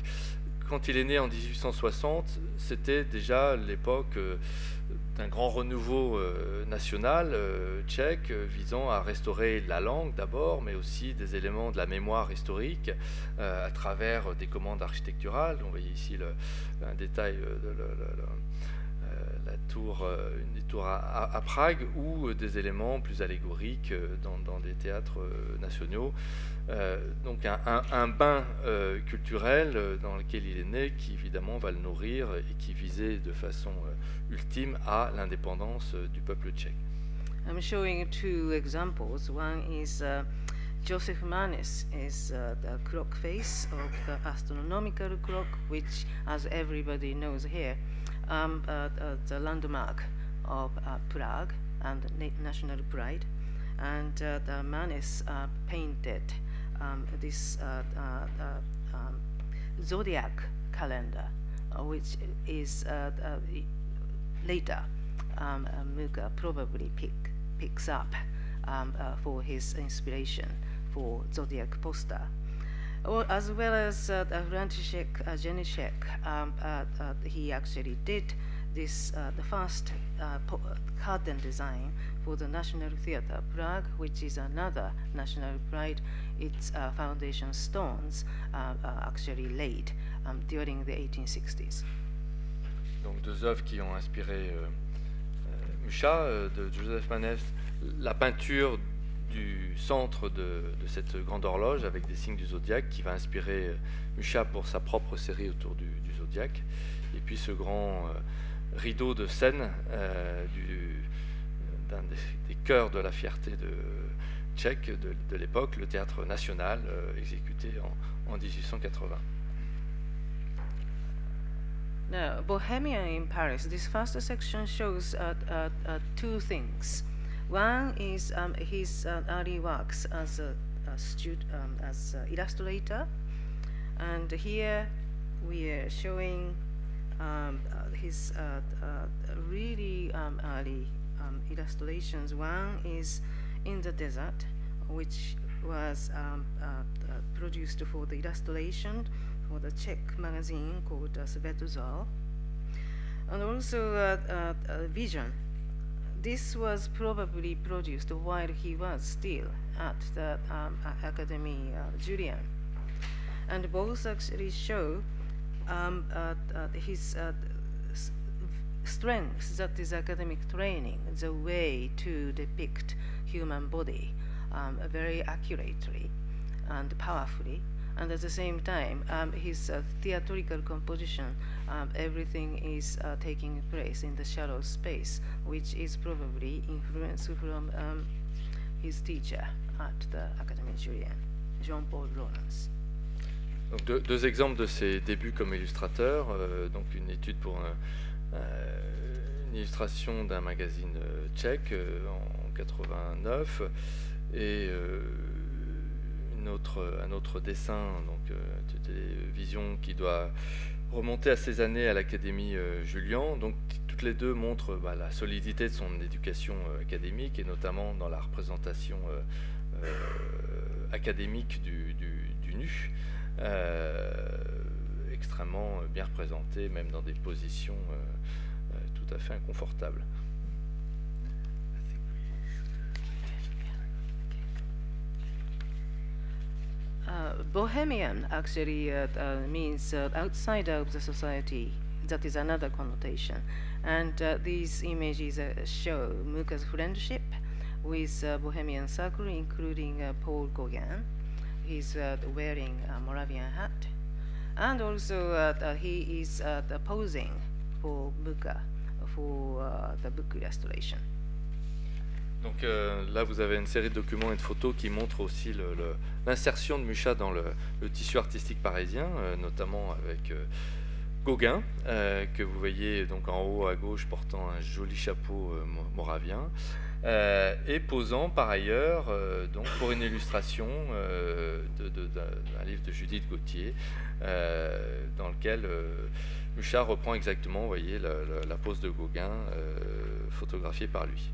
quand il est né en 1860, c'était déjà l'époque euh, d'un grand renouveau euh, national euh, tchèque visant à restaurer la langue d'abord, mais aussi des éléments de la mémoire historique à travers des commandes architecturales. On voyait ici le, un détail de la tour, une tour à, Prague, ou des éléments plus allégoriques dans, dans des théâtres nationaux. Euh, donc un, un, un bain euh, culturel euh, dans lequel il est né, qui évidemment va le nourrir et qui visait de façon euh, ultime à l'indépendance euh, du peuple tchèque. I'm showing two examples. One is uh, Joseph Manis is uh, the clock face of the astronomical clock, which, as everybody knows here, um, uh, the landmark of Prague and national pride. And the Manis painted um, this uh, uh, uh, um, zodiac calendar, which is later um, Muga probably pick, picks up um, for his inspiration for zodiac poster. As well as uh, František uh, um, uh, he actually did this the first curtain design for the National Theatre Prague, which is another national pride its uh, foundation stones uh, uh, actually laid um, during the 1860s. Donc deux œuvres qui ont inspiré euh, euh, Mucha euh, de Joseph Manès, la peinture du centre de, cette grande horloge avec des signes du zodiaque qui va inspirer Mucha pour sa propre série autour du, zodiaque, et puis ce grand rideau de scène d'un des, des, cœurs de la fierté de, tchèque de, l'époque, le théâtre national, euh, exécuté en, en 1880. Now, in Paris, this first section shows uh, uh, uh, two things. One is um, his uh, early works as a, a stud- um, as a illustrator, and here we are showing um, uh, his uh, really um, early um, illustrations. One is in the Desert, which was um, uh, uh, produced for the illustration for the Czech magazine called uh, Svetozar. And also uh, uh, Vision. This was probably produced while he was still at the um, Academy Julian. And both actually show um, his strength that is academic training, the way to depict human body um, very accurately and powerfully. And at the same time, um, his uh, theatrical composition, um, everything is uh, taking place in the shadow space, which is probably influenced from um, his teacher at the Julian, Jean-Paul Lawrence. Donc deux, deux, exemples de ses débuts comme illustrateur. Euh, donc une étude pour un, euh, une illustration d'un magazine euh, tchèque euh, en 89 et euh, un autre dessin, donc des visions qui doit remonter à ses années à l'Académie Julian. Donc toutes les deux montrent bah, la solidité de son éducation académique et notamment dans la représentation académique du, nu. Euh, extrêmement bien représenté, même dans des positions euh, euh, tout à fait inconfortables. Bohemian actually uh, uh, means uh, outside of the society. That is another connotation. And uh, these images uh, show Muka's friendship with uh, Bohemian circle, including Paul Gauguin. he's wearing a Moravian hat. And also, he is posing for Muka for the book illustration. Donc euh, là, vous avez une série de documents et de photos qui montrent aussi l'insertion de Mucha dans le, tissu artistique parisien, euh, notamment avec euh, Gauguin, que vous voyez donc en haut à gauche portant un joli chapeau moravien. Et posant par ailleurs donc pour une illustration d'un livre de Judith Gauthier dans lequel Muchard reprend exactement, voyez, la pose de Gauguin photographiée par lui.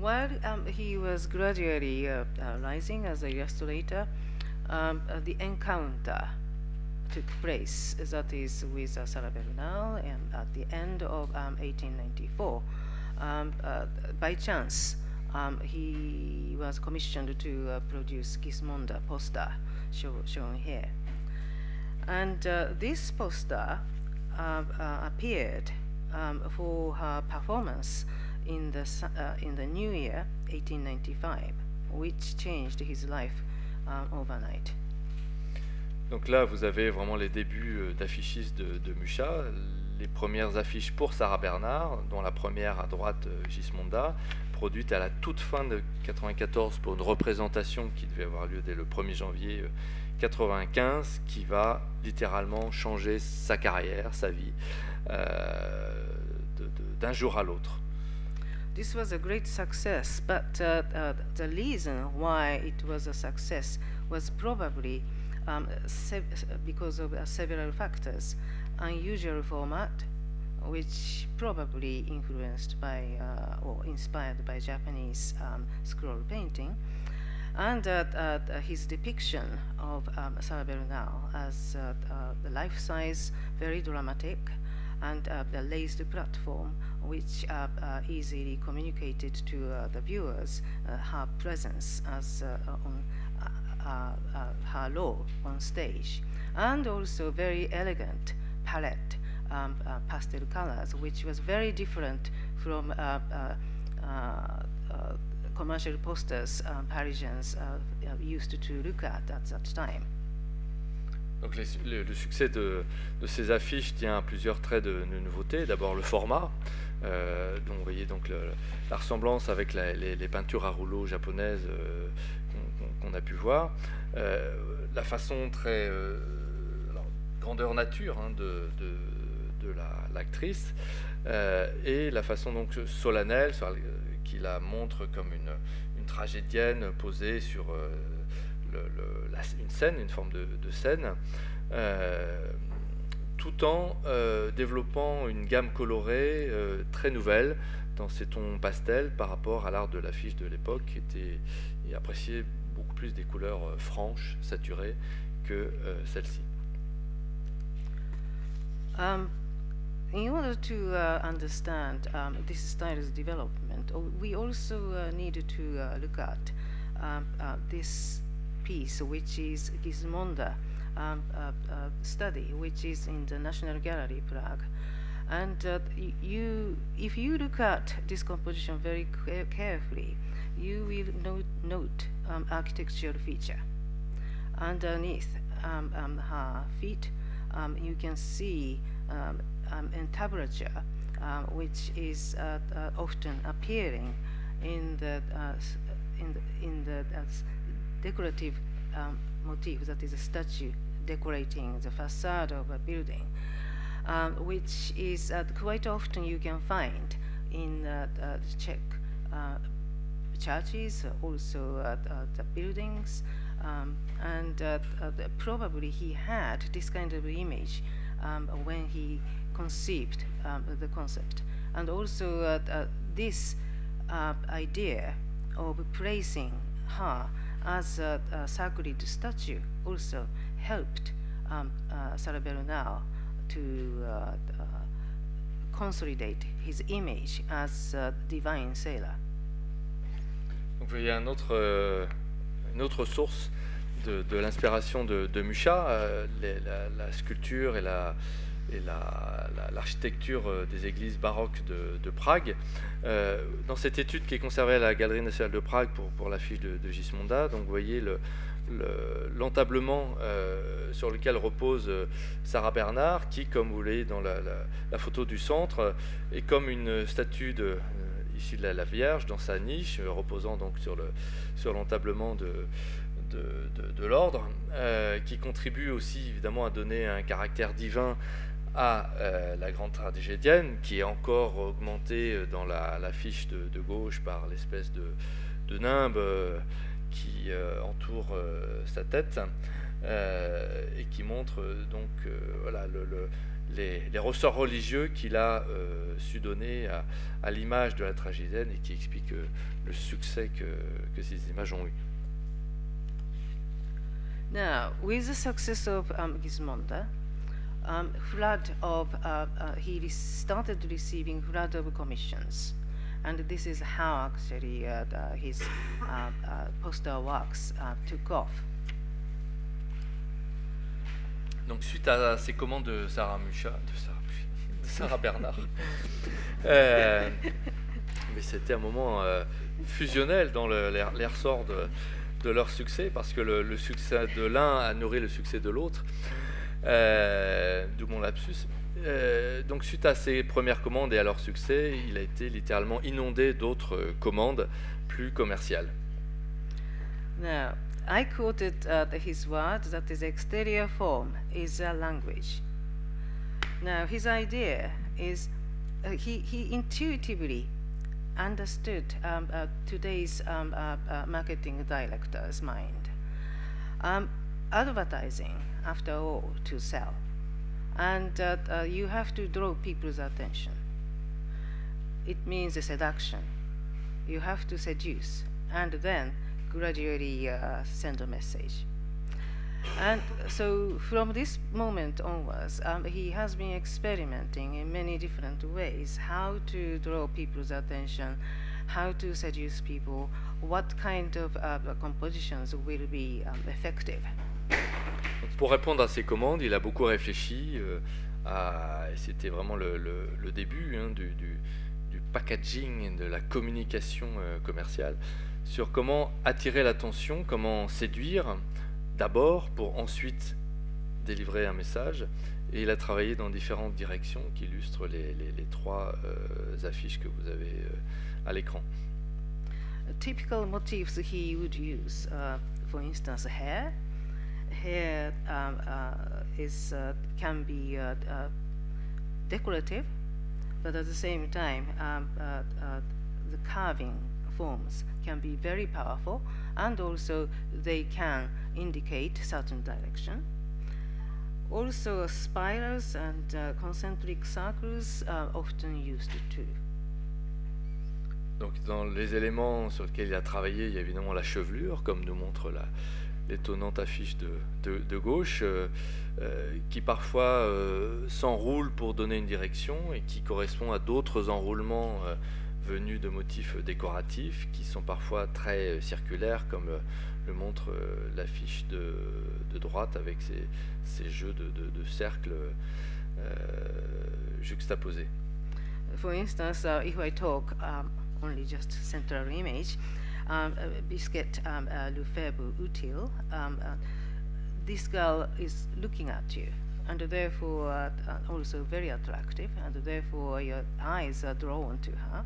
While um, he was gradually uh, uh, rising as a illustrator, um, uh, the encounter took place, that is with uh, Sarah Bernal, and at the end of um, 1894. um, uh, by chance, um, he was commissioned to uh, produce Gismonda poster show, shown here. And uh, this poster appeared um, for her performance in the, uh, in the new year, 1895, which changed his life overnight. Donc là, vous avez vraiment les débuts d'affichistes de, de Mucha, les premières affiches pour Sarah Bernard, dont la première à droite, euh, Gismonda, produite à la toute fin de 94 pour une représentation qui devait avoir lieu dès le 1er janvier 95, euh, qui va littéralement changer sa carrière, sa vie, euh, d'un jour à l'autre. This was a great success, but uh, uh, the reason why it was a success was probably um, because of uh, several factors. unusual format, which probably influenced by uh, or inspired by Japanese um, scroll painting, and uh, his depiction of um, Sarah Bernal as life-size, very dramatic, and uh, the raised platform, which are easily communicated to uh, the viewers her presence as on her role on stage, and also very elegant palette um, uh, pastel colors, which was very different from uh, uh, commercial posters Parisians used to look at at that time. Donc les, le, succès de, ces affiches tient à plusieurs traits de, de nouveauté. D'abord le format, euh, dont vous voyez donc la ressemblance avec les, peintures à rouleau japonaises euh, qu'on qu a pu voir. Euh, la façon très grandeur nature hein, de, l'actrice la, et la façon donc solennelle qui la montre comme une, tragédienne posée sur une scène, une forme de, scène, euh, tout en euh, développant une gamme colorée euh, très nouvelle dans ces tons pastels par rapport à l'art de l'affiche de l'époque qui était et appréciait beaucoup plus des couleurs franches, saturées que celle-ci. Um, in order to uh, understand um, this style's development, we also uh, need to uh, look at um, uh, this piece, which is Gismonda study, which is in the National Gallery, Prague. And uh, you, if you look at this composition very ca- carefully, you will note, note um, architectural feature. Underneath um, um, her feet, um, you can see um, um, entablature, uh, which is uh, uh, often appearing in the uh, in the, in the uh, decorative um, motif that is a statue decorating the facade of a building, um, which is uh, quite often you can find in uh, uh, the Czech uh, churches, also uh, the buildings, um, and probably he had this kind of image um, when he conceived um, the concept, and also this idea of placing her as a, a sacred statue also helped um, uh, to uh, uh, consolidate his image as a divine sailor. Donc, un autre, euh, une autre source de, l'inspiration de, euh, la sculpture et la- et la- la- l'architecture euh, des églises baroques de, de Prague. Euh, dans cette étude qui est conservée à la Galerie nationale de Prague pour, pour l'affiche de, de Gismonda, donc vous voyez le- le- l'entablement euh, sur lequel repose Sarah Bernard, qui, comme vous voyez dans la, la- la photo du centre, est comme une statue de, issue de la, la Vierge dans sa niche, reposant donc sur le sur l'entablement de, de, de- de l'ordre, qui contribue aussi évidemment à donner un caractère divin à euh, la grande tragédienne, qui est encore augmentée euh, dans la, fiche de, gauche par l'espèce de, nimbe euh, qui entoure sa tête et qui montre donc voilà, le- le- les, ressorts religieux qu'il a su donner à, l'image de la tragédienne et qui explique le succès que, ces images ont eu. Now, with the success of um, um, flood of uh, uh, he started receiving flood of commissions, and this is how actually uh, the, his uh, uh, poster works uh, took off. Donc suite à ces commandes de Sarah de Sarah, de Sarah Bernard, euh, mais c'était un moment euh, fusionnel dans le- les, les ressorts de, de leur succès, parce que le, le succès de l'un a nourri le succès de l'autre, euh, d'où mon lapsus. Euh, donc suite à ces premières commandes et à leur succès, il a été littéralement inondé d'autres euh, commandes plus commerciales. Now, I quoted uh, his word that his exterior form is a language. Now, his idea is uh, he, he intuitively understood um, uh, today's um, uh, uh, marketing director's mind. Um, advertising, after all, to sell. And uh, uh, you have to draw people's attention. It means a seduction. You have to seduce and then gradually uh, send a message. And so from this moment onwards, um, he has been experimenting in many different ways how to draw people's attention, how to seduce people, what kind of uh, compositions will be um, effective. Pour répondre à ces commandes, il a beaucoup réfléchi. euh, et C'était vraiment le, début hein, du, du- du packaging, de la communication euh, commerciale, sur comment attirer l'attention, comment séduire d'abord pour ensuite délivrer un message. Et il a travaillé dans différentes directions qui illustrent les, trois euh, affiches que vous avez à l'écran. typical motifs he would use, uh, for instance, hair. Hair um, uh, is uh, can be uh, uh, decorative, but at the same time, um, uh, uh, the carving forms can be very powerful, and also they can indicate certain direction. Also, spirals and uh, concentric circles are often used too. Donc dans les éléments sur lesquels il a travaillé, il y a évidemment la chevelure, comme nous montre la- l'étonnante affiche de, gauche, euh, euh, qui parfois euh, s'enroule pour donner une direction et qui correspond à d'autres enroulements euh, venus de motifs décoratifs, qui sont parfois très euh, circulaires, comme le montre l'affiche de, droite avec ces jeux de cercles juxtaposés. For instance, uh, if I talk um, only just central image, um, uh, biscuit um, uh, Lefebvre utile, um, uh, this girl is looking at you and therefore uh, also very attractive and therefore your eyes are drawn to her.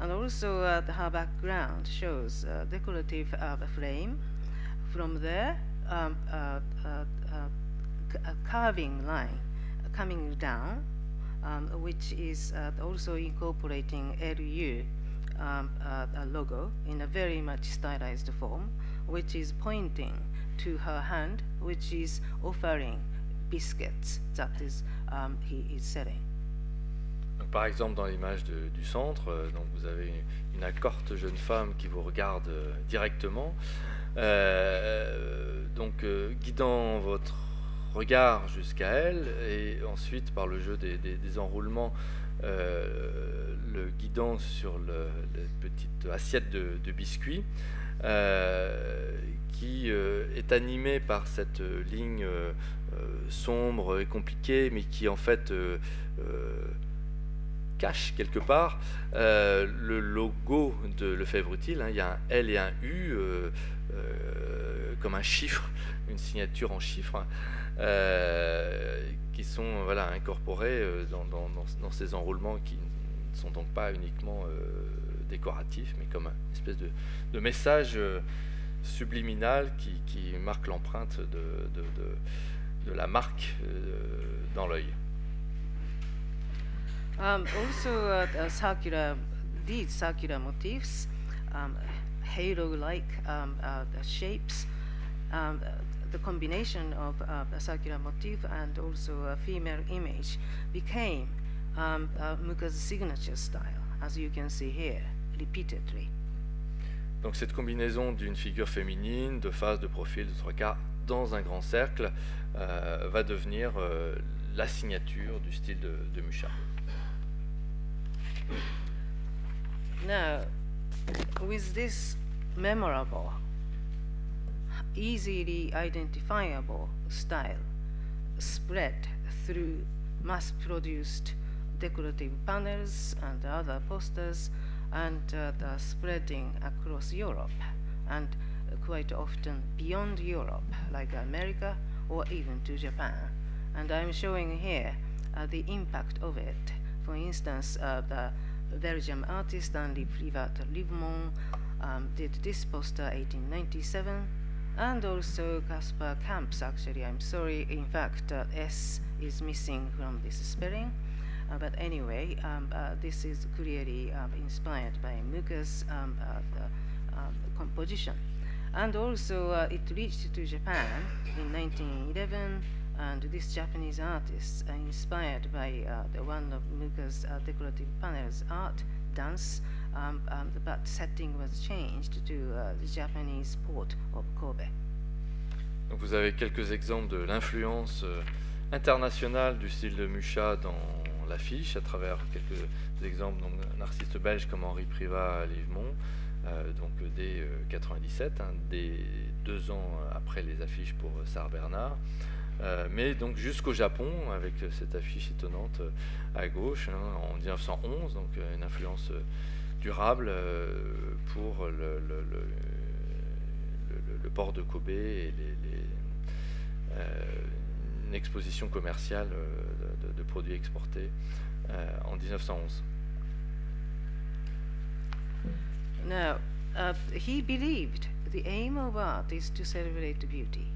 And also uh, her background shows uh, decorative uh, frame. From there, um, uh, a carving line coming down, um, which is also incorporating LU um, logo in a very much stylized form, which is pointing to her hand, which is offering biscuits that is, um, he is selling. Donc, par exemple, dans l'image du centre, euh, donc vous avez une, une, accorte jeune femme qui vous regarde euh, directement, euh, donc euh, guidant votre regard jusqu'à elle, et ensuite par le jeu des, des, des enroulements, euh, le guidant sur le, la petite assiette de, biscuits, euh, qui est animé par cette ligne sombre et compliquée, mais qui en fait cache quelque part euh, le logo de Lefebvre Utile. Hein. Il y a un L et un U euh, euh, comme un chiffre, une signature en chiffres, qui sont voilà, incorporés dans, dans, ces enroulements qui ne sont donc pas uniquement décoratifs, mais comme une espèce de, message subliminal qui, marque l'empreinte de, la marque dans l'œil. Um, also, uh, these circular motifs, um, halo-like um, uh, shapes, um, the combination of uh, a circular motif and also a female image became um, uh, Muka's signature style, as you can see here, repeatedly. Donc cette combinaison d'une figure féminine, de face, de profil, de trois quarts, dans un grand cercle, euh, va devenir euh, la signature du style de, de Mucha. Now, with this memorable, easily identifiable style spread through mass-produced decorative panels and other posters and uh, spreading across Europe and quite often beyond Europe, like America or even to Japan. And I'm showing here uh, the impact of it for instance, uh, the Belgian artist Henri Privat Livemont um, did this poster 1897, and also Caspar Camps, actually, I'm sorry, in fact, uh, S is missing from this spelling. Uh, but anyway, um, uh, this is clearly um, inspired by Muka's um, uh, um, composition. And also, uh, it reached to Japan in 1911 and this Japanese artist, uh, inspired by uh, the one of Muka's uh, decorative panels art, dance, um, um, but setting was changed to the Japanese port of Kobe. Donc vous avez quelques exemples de l'influence euh, internationale du style de Mucha dans l'affiche, à travers quelques exemples donc un artiste belge comme Henri Privat à Livemont, euh, donc dès 97, hein, dès deux ans après les affiches pour Sarah Bernard. Euh, mais donc jusqu'au Japon, avec cette affiche étonnante euh, à gauche, hein, en 1911, donc euh, une influence durable pour le, port de Kobe et les, une exposition commerciale de, produits exportés en 1911. Now, uh, he believed the aim of art is to celebrate beauty.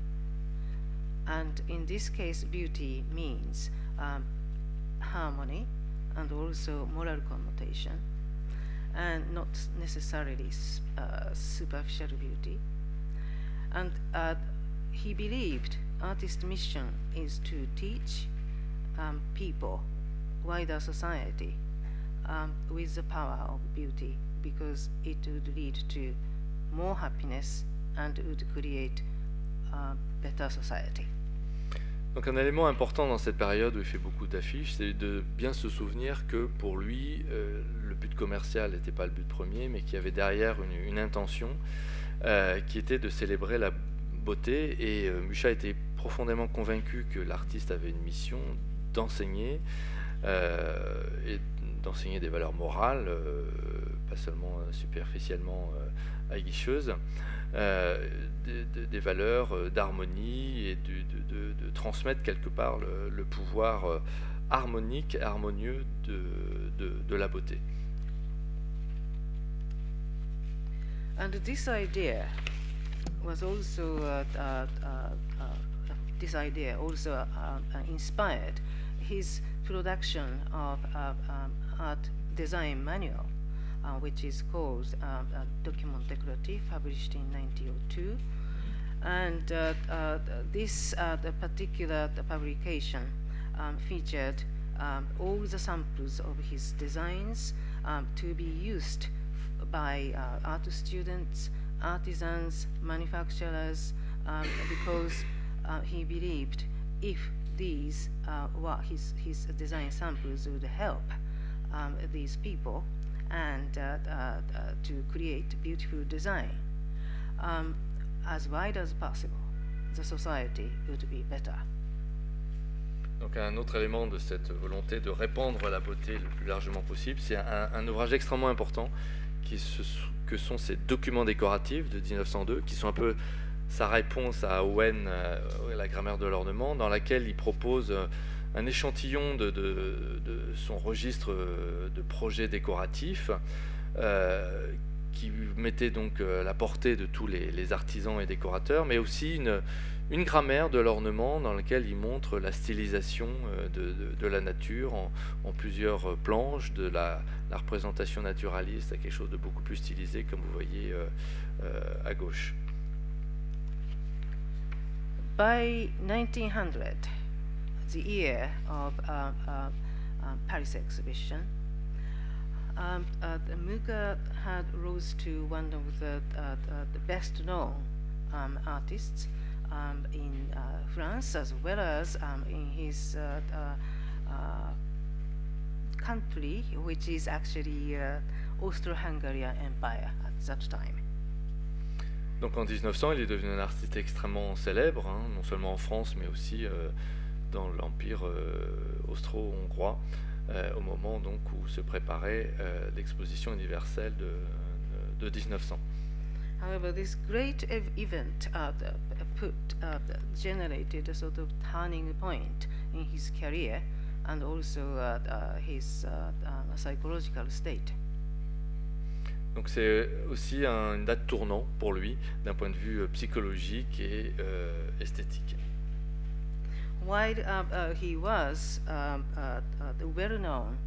And in this case, beauty means um, harmony and also moral connotation, and not necessarily uh, superficial beauty. And uh, he believed artist's mission is to teach um, people, wider society, um, with the power of beauty, because it would lead to more happiness and would create Donc un élément important dans cette période où il fait beaucoup d'affiches, c'est de bien se souvenir que pour lui, euh, le but commercial n'était pas le but premier, mais qu'il y avait derrière une, une intention euh, qui était de célébrer la beauté. Et euh, Mucha était profondément convaincu que l'artiste avait une mission d'enseigner et d'enseigner des valeurs morales, pas seulement superficiellement aguicheuses, des, valeurs d'harmonie et de, transmettre quelque part le, pouvoir harmonique et harmonieux de, la beauté. And this idea was also uh, uh, uh, this idea also inspired his production of um, art design manual, which is called Document Décoratif, published in 1902. And this particular publication um, featured um, all the samples of his designs um, to be used by uh, art students, artisans, manufacturers, um, because uh, he believed if these uh, his, his design samples would help um, these people and uh, uh, uh, to create beautiful design. Um, as wide as possible, the society would be better. Donc un autre élément de cette volonté de répandre la beauté le plus largement possible, c'est un, ouvrage extrêmement important qui que sont ces documents décoratifs de 1902, qui sont un peu sa réponse à Owen, euh, la grammaire de l'ornement, dans laquelle il propose euh, un échantillon de, son registre euh, de projets décoratifs, qui mettait donc la portée de tous les artisans et décorateurs, mais aussi une, grammaire de l'ornement dans laquelle il montre la stylisation euh, de, la nature en, plusieurs euh, planches, de la, représentation naturaliste à quelque chose de beaucoup plus stylisé, comme vous voyez euh, à gauche. By 1900, the year of uh, uh, uh, Paris exhibition, um, Muga had rose to one of the, the best known um, artists um, in uh, France as well as um, in his uh, uh, country, which is actually Austro-Hungarian Empire at that time. Donc en 1900, il est devenu un artiste extrêmement célèbre, hein, non seulement en France, mais aussi euh, dans l'Empire euh, austro-hongrois, euh, au moment donc où se préparait euh, l'exposition universelle de, de, de 1900. However, this great ev event uh, put, uh, generated a sort of turning point in his career and also uh, uh his uh, uh, psychological state. Donc c'est aussi un, une date tournant pour lui d'un point de vue psychologique et euh, esthétique. While he was um, well-known,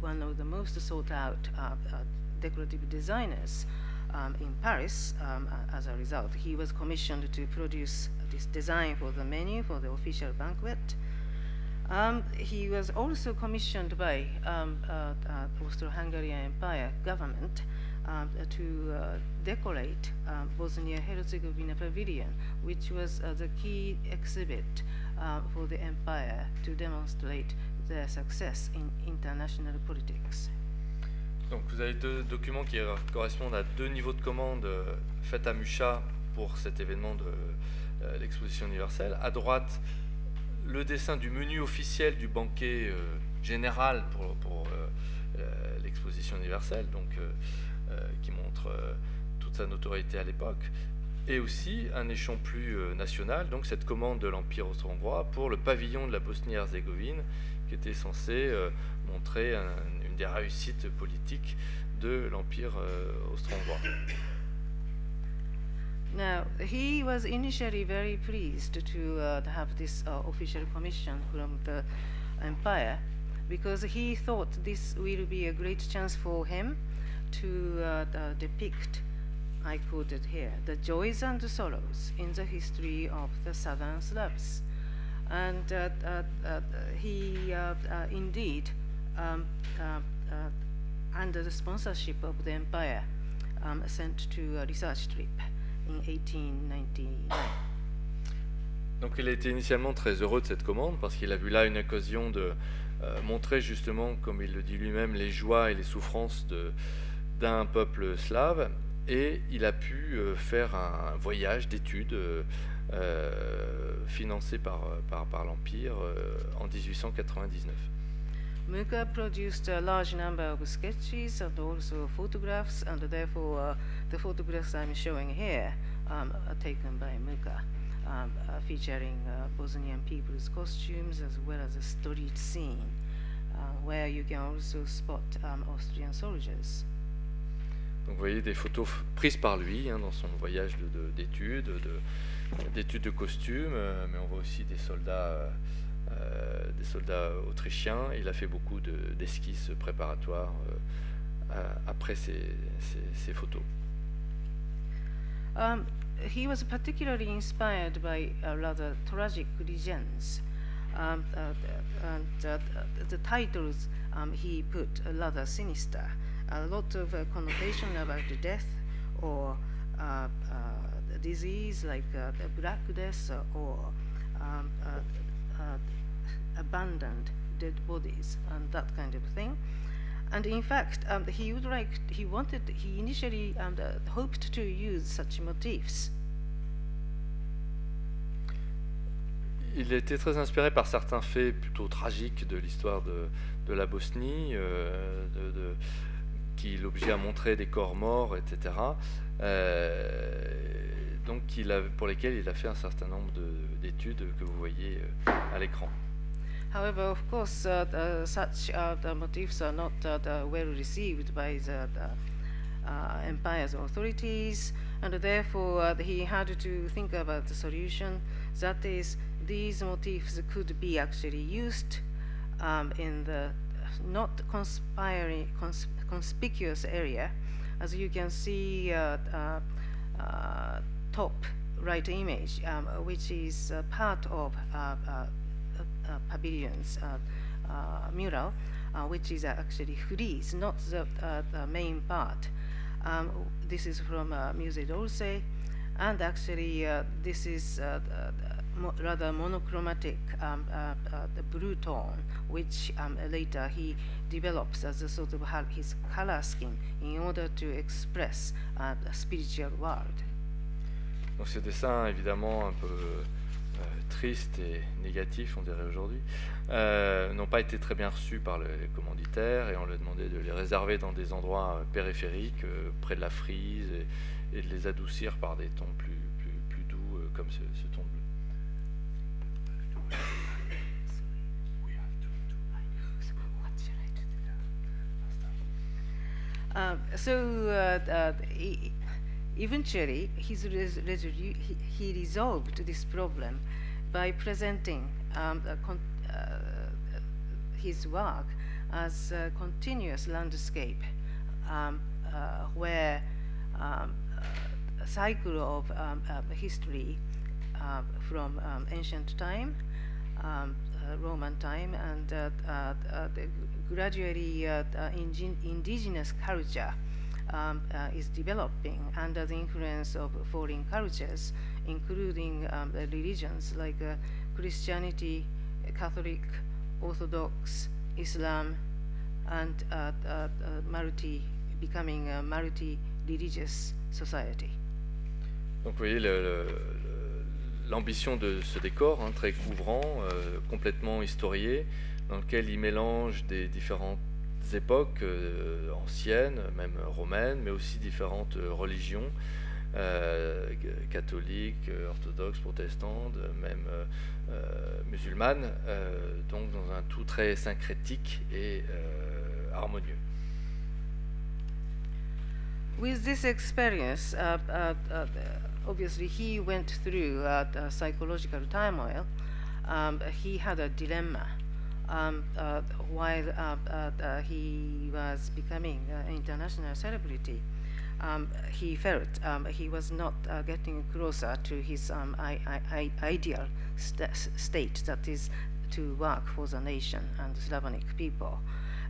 one of the most sought-out decorative designers, um, in Paris um, as a result. He was commissioned to produce this design for the menu for the official banquet. Um, he was also commissioned by um, uh, uh, Austro-Hungarian Empire government um, to uh, decorate um, Bosnia-Herzegovina Pavilion, which was uh, the key exhibit uh, for the empire to demonstrate their success in international politics. Donc vous avez deux documents qui correspondent à deux niveaux de commande euh, faits à Mucha pour cet événement de euh, l'exposition universelle. À droite, le dessin du menu officiel du banquet euh, général pour, l'exposition universelle, donc, qui montre toute sa notoriété à l'époque. Et aussi un échelon plus national, donc cette commande de l'Empire austro-hongrois pour le pavillon de la Bosnie-Herzégovine, qui était censé montrer un, des réussites politiques de l'Empire euh, austro-hongrois. Now, he was initially very pleased to uh, have this uh, official commission from the empire because he thought this will be a great chance for him to uh, depict, I quoted here, the joys and the sorrows in the history of the southern Slavs. And uh, uh, uh, he indeed um, uh, uh, under the sponsorship of the empire, um, sent to a research trip in 1899. Donc il a été initialement très heureux de cette commande parce qu'il a vu là une occasion de euh, montrer justement, comme il le dit lui-même, les joies et les souffrances d'un peuple slave et il a pu euh, faire un voyage d'études euh, euh, financé par, par, par l'Empire euh, en 1899. Muka produced a large number of sketches and also photographs, and therefore uh, the photographs I'm showing here um, are taken by Muka, um, uh, featuring uh, Bosnian people's costumes as well as a street scene, uh, where you can also spot um, Austrian soldiers. Donc vous voyez des photos prises par lui hein, dans son voyage de- de- d'études, de, d'études de costumes, euh, mais on voit aussi des soldats, euh, euh, des soldats autrichiens. Il a fait beaucoup de- d'esquisses préparatoires euh, après ces, ces- ces photos. Um, he was particularly inspired by uh, rather tragic legends. Um, uh, and uh, the titles um, he put uh, rather sinister. A lot of uh, connotation about the death or uh, uh, disease like the Black Death or um, uh, abandoned dead bodies and that kind of thing. And in fact, um, he would like, he wanted, he initially um, hoped to use such motifs. Il était très inspiré par certains faits plutôt tragiques de l'histoire de, de la Bosnie, euh, de- de- qui l'obligeaient à montrer des corps morts, etc. Euh, donc il a- pour lesquels il a fait un certain nombre de- d'études que vous voyez euh, à l'écran. However, of course, uh, the, such uh, the motifs are not uh, the well received by the, the uh, empire's authorities, and therefore uh, he had to think about the solution. That is, these motifs could be actually used um, in the not conspiring, cons- conspicuous area, as you can see uh, uh, uh, top right image, um, uh, which is uh, part of uh, pavilion's mural, which is actually frieze, not the, the main part. Um, this is from uh, Musée d'Orsay, and actually this is rather monochromatic um, uh, uh, the blue tone, which um, later he develops as a sort of ha- his color scheme in order to express uh, the spiritual world. Donc ces dessins, évidemment, un peu euh, tristes et négatifs, on dirait aujourd'hui, euh, n'ont pas été très bien reçus par le- les commanditaires et on leur demandait de les réserver dans des endroits euh, périphériques, euh, près de la frise, et, de les adoucir par des tons plus, doux, comme ce, ce ton Um, so uh, uh, eventually, he, he resolved this problem by presenting um, uh, his work as a continuous landscape um, uh, where um, a cycle of um, uh, history from um, ancient time um, uh, Roman time, and uh, uh, the gradually indigenous culture um, is developing under the influence of foreign cultures, including um, religions like Christianity, Catholic, Orthodox, Islam, and uh, uh, multi becoming a multi-religious society. Donc vous voyez le- le- l'ambition de ce décor, hein, très couvrant, euh, complètement historié, dans lequel il mélange des différentes époques euh, anciennes, même romaines, mais aussi différentes euh, religions, catholiques, orthodoxes, protestantes, même musulmanes, donc dans un tout très syncrétique et harmonieux. Obviously he went through uh, psychological turmoil. Um, he had a dilemma um, uh, while uh, uh, uh, he was becoming an international celebrity. Um, he felt um, he was not uh, getting closer to his um, I- I- ideal sta- state, that is, to work for the nation and the Slavonic people.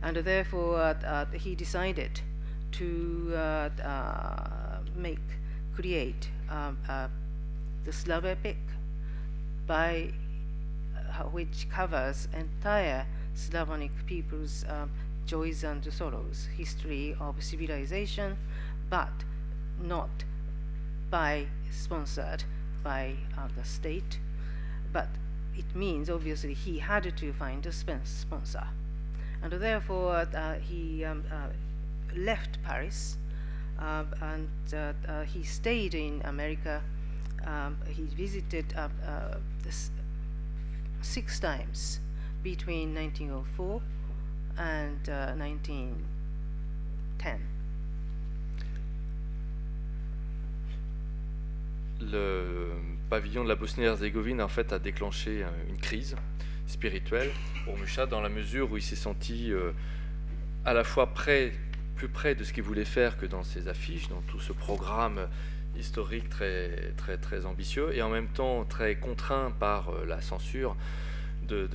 And therefore, he decided to make, create um, uh, the Slav epic by uh, which covers entire Slavonic people's um, joys and sorrows, history of civilization, but not by sponsored by uh, the state, but it means obviously he had to find a sponsor. And therefore, uh, he um, uh, left Paris and uh, uh, he stayed in America. Um, he visited uh, uh, six times between 1904 and uh, 1910. le pavillon de la Bosnie-Herzégovine en fait a déclenché euh, une crise spirituelle pour Mucha dans la mesure où il s'est senti euh, à la fois près, plus près de ce qu'il voulait faire que dans ses affiches, dans tout ce programme historique très, très, très ambitieux, et en même temps très contraint par euh, la censure de,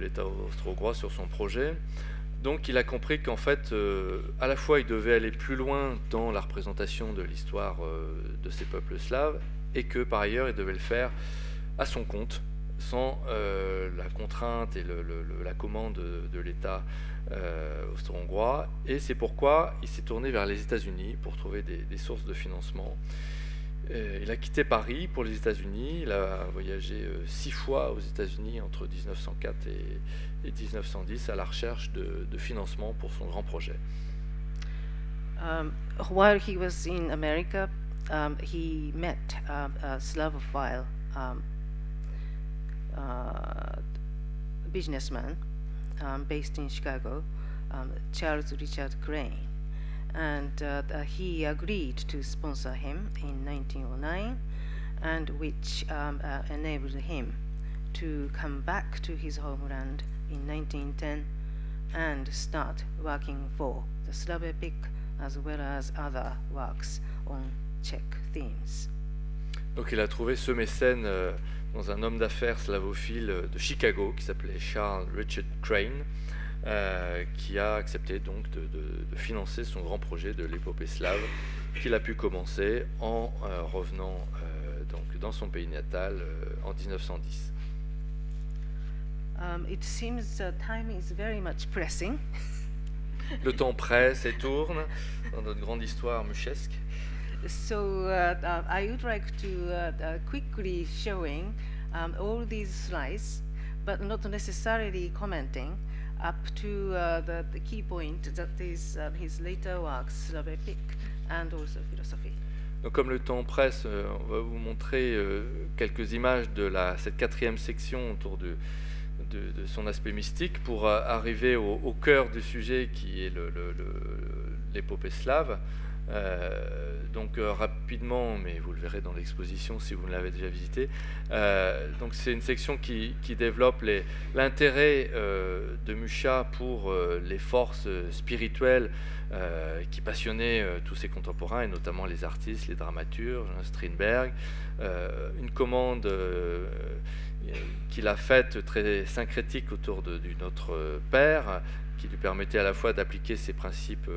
l'État austro-hongrois sur son projet. Donc il a compris qu'en fait, euh, à la fois il devait aller plus loin dans la représentation de l'histoire euh, de ces peuples slaves, et que par ailleurs il devait le faire à son compte, sans la contrainte et la commande de, de l'État euh, austro-hongrois. Et c'est pourquoi il s'est tourné vers les États-Unis pour trouver des, sources de financement. Euh, il a quitté Paris pour les États-Unis. Il a voyagé euh, six fois aux États-Unis entre 1904 et, et 1910 à la recherche de, de financement pour son grand projet. Um, while he was in America, um, he met um, a Slavophile um, uh, businessman um, based in Chicago, um, Charles Richard Crane. And uh, th- he agreed to sponsor him in 1909, and which um, uh, enabled him to come back to his homeland in 1910 and start working for the Slav epic as well as other works on Czech themes. Donc il a trouvé ce mécène euh, dans un homme d'affaires slavophile de Chicago qui s'appelait Charles Richard Crane, euh, qui a accepté donc de, de- de financer son grand projet de l'épopée slave qu'il a pu commencer en euh, revenant euh, donc dans son pays natal en 1910. Um, it seems uh, time is very much pressing, Le temps presse et tourne dans notre grande histoire muchesque. So uh, uh, I would like to uh, uh, quickly showing um, all these slides, but not necessarily commenting up to the, the key point that is uh, his later works, Slav epic and also philosophy. Donc comme le temps presse, euh, on va vous montrer euh, quelques images de la, cette quatrième section autour de, de, de son aspect mystique pour euh, arriver au, au cœur du sujet qui est le- le- le- l'épopée slave. Euh, donc euh, rapidement, mais vous le verrez dans l'exposition si vous ne l'avez déjà visité. euh, donc c'est une section qui, développe l'intérêt de Musha pour les forces spirituelles qui passionnaient tous ses contemporains, et notamment les artistes, les dramaturges, hein, Strindberg. Une commande qu'il a faite très syncrétique autour de- du Notre Père, qui lui permettait à la fois d'appliquer ses principes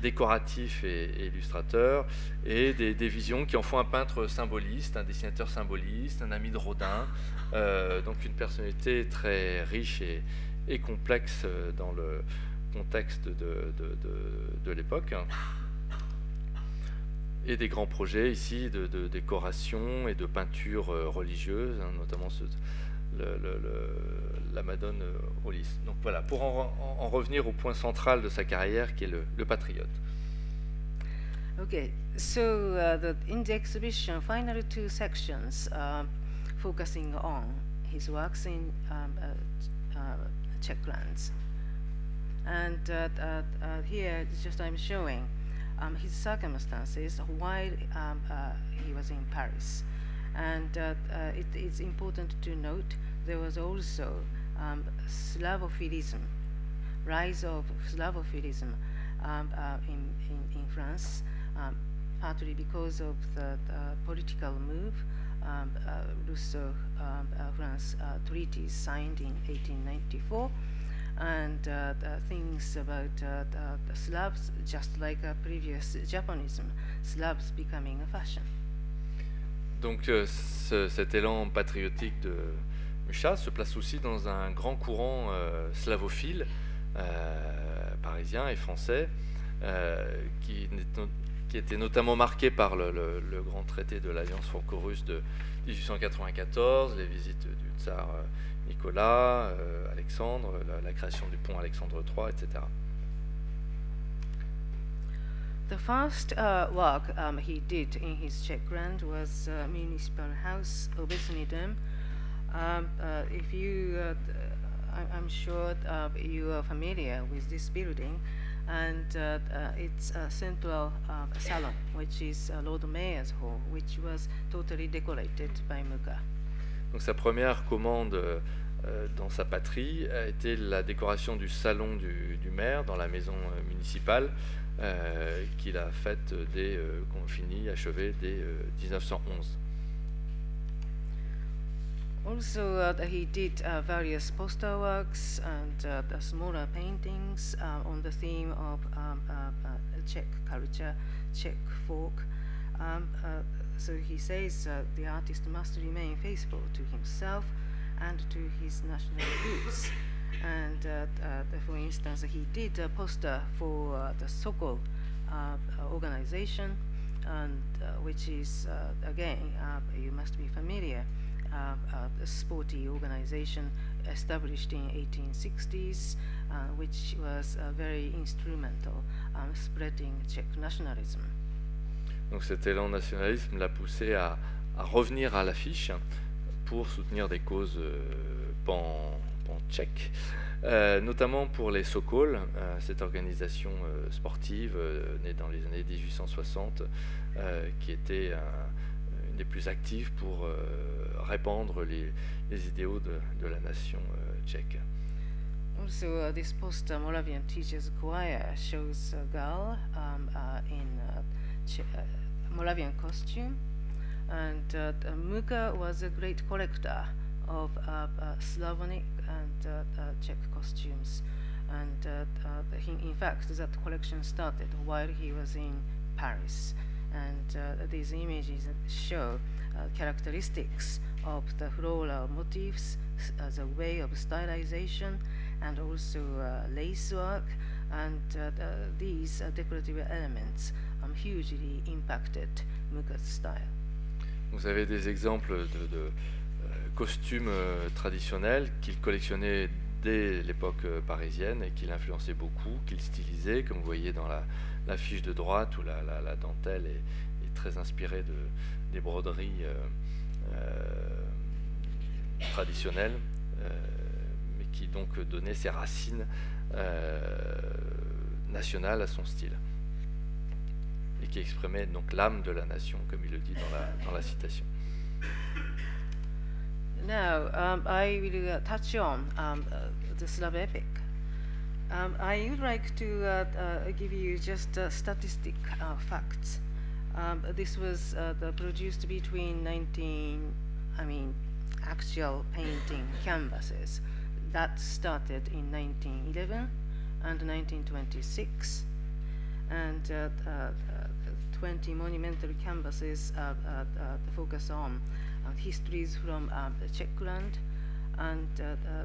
décoratifs et, illustrateurs, et des, visions qui en font un peintre symboliste, un dessinateur symboliste, un ami de Rodin, euh, donc une personnalité très riche et, complexe euh, dans le contexte de, de- l'époque. Et des grands projets ici de, de décoration et de peinture euh, religieuse, hein, notamment ce- le- le- le- la Madone euh, lys. Donc voilà, pour en, en- en revenir au point central de sa carrière qui est le, patriote. Okay, so uh, the, in the exhibition, final two sections uh, focusing on his works in um, uh, uh, Czech lands. And uh, uh, here, just I'm showing um, his circumstances while um, he was in Paris. And uh, uh, it, it's important to note there was also um, Slavophilism, rise of Slavophilism um, uh, in, in, in France, um, partly because of the, the political move. Um, uh, Rousseau um, uh, France uh, treaties signed in 1894, and uh, things about the, Slavs, just like previous Japonism, Slavs becoming a fashion. Donc euh, ce- cet élan patriotique de Mucha se place aussi dans un grand courant euh, slavophile, euh, parisien et français, qui était notamment marqué par le, le grand traité de l'Alliance franco-russe de 1894, les visites du tsar Nicolas, Alexandre, la, la, création du pont Alexandre III, etc. The first uh, work um, he did in his Czech grant was uh, Municipal House Obecnidem. Um, uh, if you, uh, I, am sure uh, you are familiar with this building, and uh, it's a central salon, which is Lord Mayor's Hall, which was totally decorated by Muga. Donc sa première commande dans sa patrie a été la décoration du salon du, maire dans la maison municipale. Euh, qu'il a faite dès euh, qu'on finit, achevé dès 1911. Euh, also, uh, he did uh, various poster works and uh, smaller paintings uh, on the theme of um, Czech culture, Czech folk. Um, so he says the artist must remain faithful to himself and to his national roots. And uh, uh, for instance, he did a poster for uh, the Sokol organization, and which is again you must be familiar. a sporty organization established in 1860s, uh, which was uh, very instrumental in spreading Czech nationalism. Donc cet élan nationalisme l'a poussé à, à revenir à l'affiche pour soutenir des causes euh, pan tchèque, euh, notamment pour les Sokol, euh, cette organisation sportive née dans les années 1860, qui était une des plus actives pour répandre les, idéaux de, la nation tchèque. Also, uh, this poster Moravian Teachers Choir shows a girl um, uh, in uh, Moravian costume, and uh, Muka was a great collector of uh, uh, Slavonic and uh, Czech costumes. And he, in fact, that collection started while he was in Paris. And these images show characteristics of the floral motifs as a way of stylization and also uh, lace work and uh, the, these uh, decorative elements um, hugely impacted Muga's style. Vous avez des exemples de, de costumes euh, traditionnels qu'il collectionnait dès l'époque euh, parisienne et qu'il influençait beaucoup, qu'il stylisait, comme vous voyez dans la, fiche de droite où la, dentelle est, très inspirée de, des broderies euh, traditionnelles, mais qui donc donnait ses racines nationales à son style qui exprimait donc l'âme de la nation, comme il le dit dans la, citation. Now, um, I will uh, touch on um, uh, the Slav epic. Um, I would like to uh, uh give you just statistic facts. Um, this was produced between 19, I mean, actual painting canvases that started in 1911 and 1926, and 20 monumental canvases uh, uh, uh, focus on uh, histories from uh, Czechland and, uh,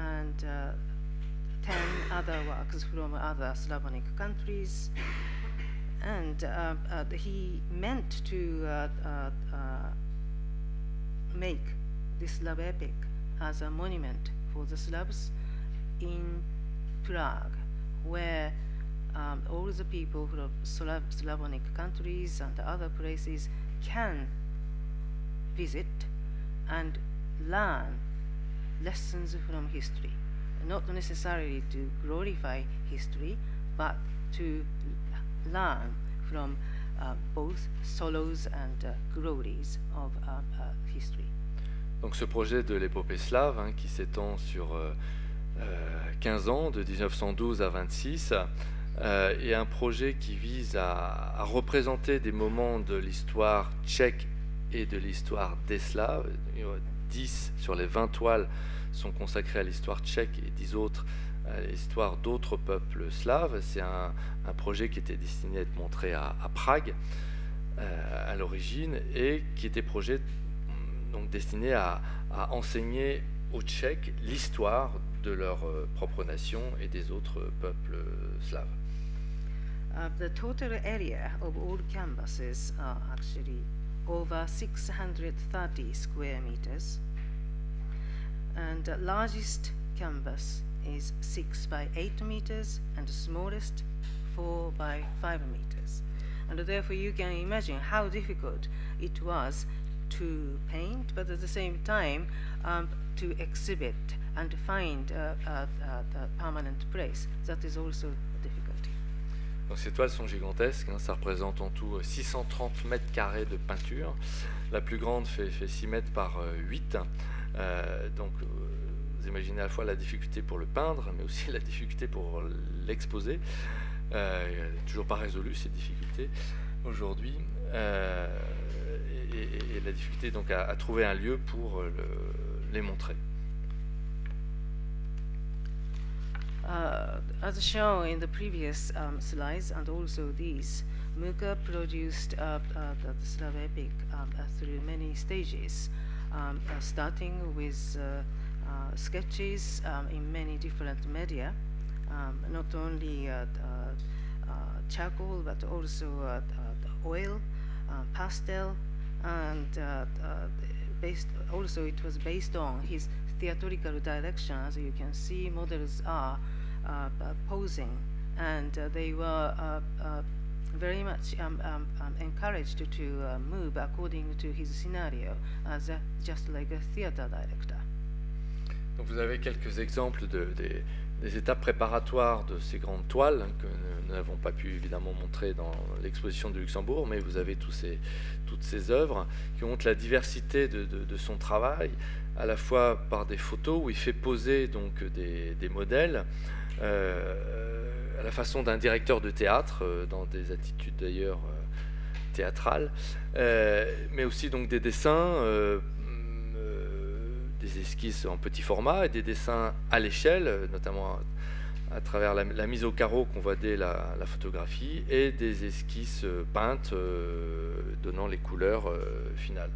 and 10 other works from other Slavonic countries. And he meant to make this Slav epic as a monument for the Slavs in Prague, where um, all the people from Slav Slavonic countries and other places can visit and learn lessons from history, not necessarily to glorify history, but to learn from uh, both sorrows and uh, glories of uh, uh history. Donc ce projet de l'épopée slave, hein, qui s'étend sur euh, 15 euh, ans, de 1912 à 26, euh, est un projet qui vise à, représenter des moments de l'histoire tchèque et de l'histoire des Slaves. 10 sur les 20 toiles sont consacrées à l'histoire tchèque et 10 autres à l'histoire d'autres peuples slaves. C'est un, projet qui était destiné à être montré à, Prague euh, à l'origine et qui était projet donc destiné à, enseigner aux Tchèques l'histoire de leur euh, propre nation et des autres peuples slaves. Uh, the total area of all canvases are actually over 630 square meters. And the largest canvas is 6 by 8 meters, and the smallest 4 by 5 meters. And therefore, you can imagine how difficult it was to paint, but at the same time, um, to exhibit and to find uh, uh, uh, a permanent place. That is also. Donc ces toiles sont gigantesques, hein, ça représente en tout 630 mètres carrés de peinture. La plus grande fait, fait 6 mètres par 8. Euh, donc euh, vous imaginez à la fois la difficulté pour le peindre, mais aussi la difficulté pour l'exposer. Euh, toujours pas résolu ces difficultés aujourd'hui. Euh, et, la difficulté donc à, trouver un lieu pour le, les montrer. Uh, as shown in the previous um, slides and also these, Muka produced uh, uh, the Slav epic um, uh, through many stages, um, uh, starting with uh, sketches um, in many different media, um, not only charcoal but also oil, pastel, and based also it was based on his theatrical direction. As you can see, models are posing, and uh, they were uh, very much um, um, um, encouraged to move according to his scenario, as just like a theater director. Donc vous avez quelques exemples de, des, étapes préparatoires de ces grandes toiles hein, que nous n'avons pas pu évidemment montrer dans l'exposition de Luxembourg, mais vous avez toutes ces œuvres qui montrent la diversité de, son travail, à la fois par des photos où il fait poser donc des, modèles à la façon d'un directeur de théâtre, euh, dans des attitudes d'ailleurs euh, théâtrales, euh, mais aussi donc des dessins euh, des esquisses en petit format et des dessins à l'échelle, notamment à, travers la, mise au carreau qu'on voit dès la, photographie, et des esquisses peintes euh, donnant les couleurs euh, finales.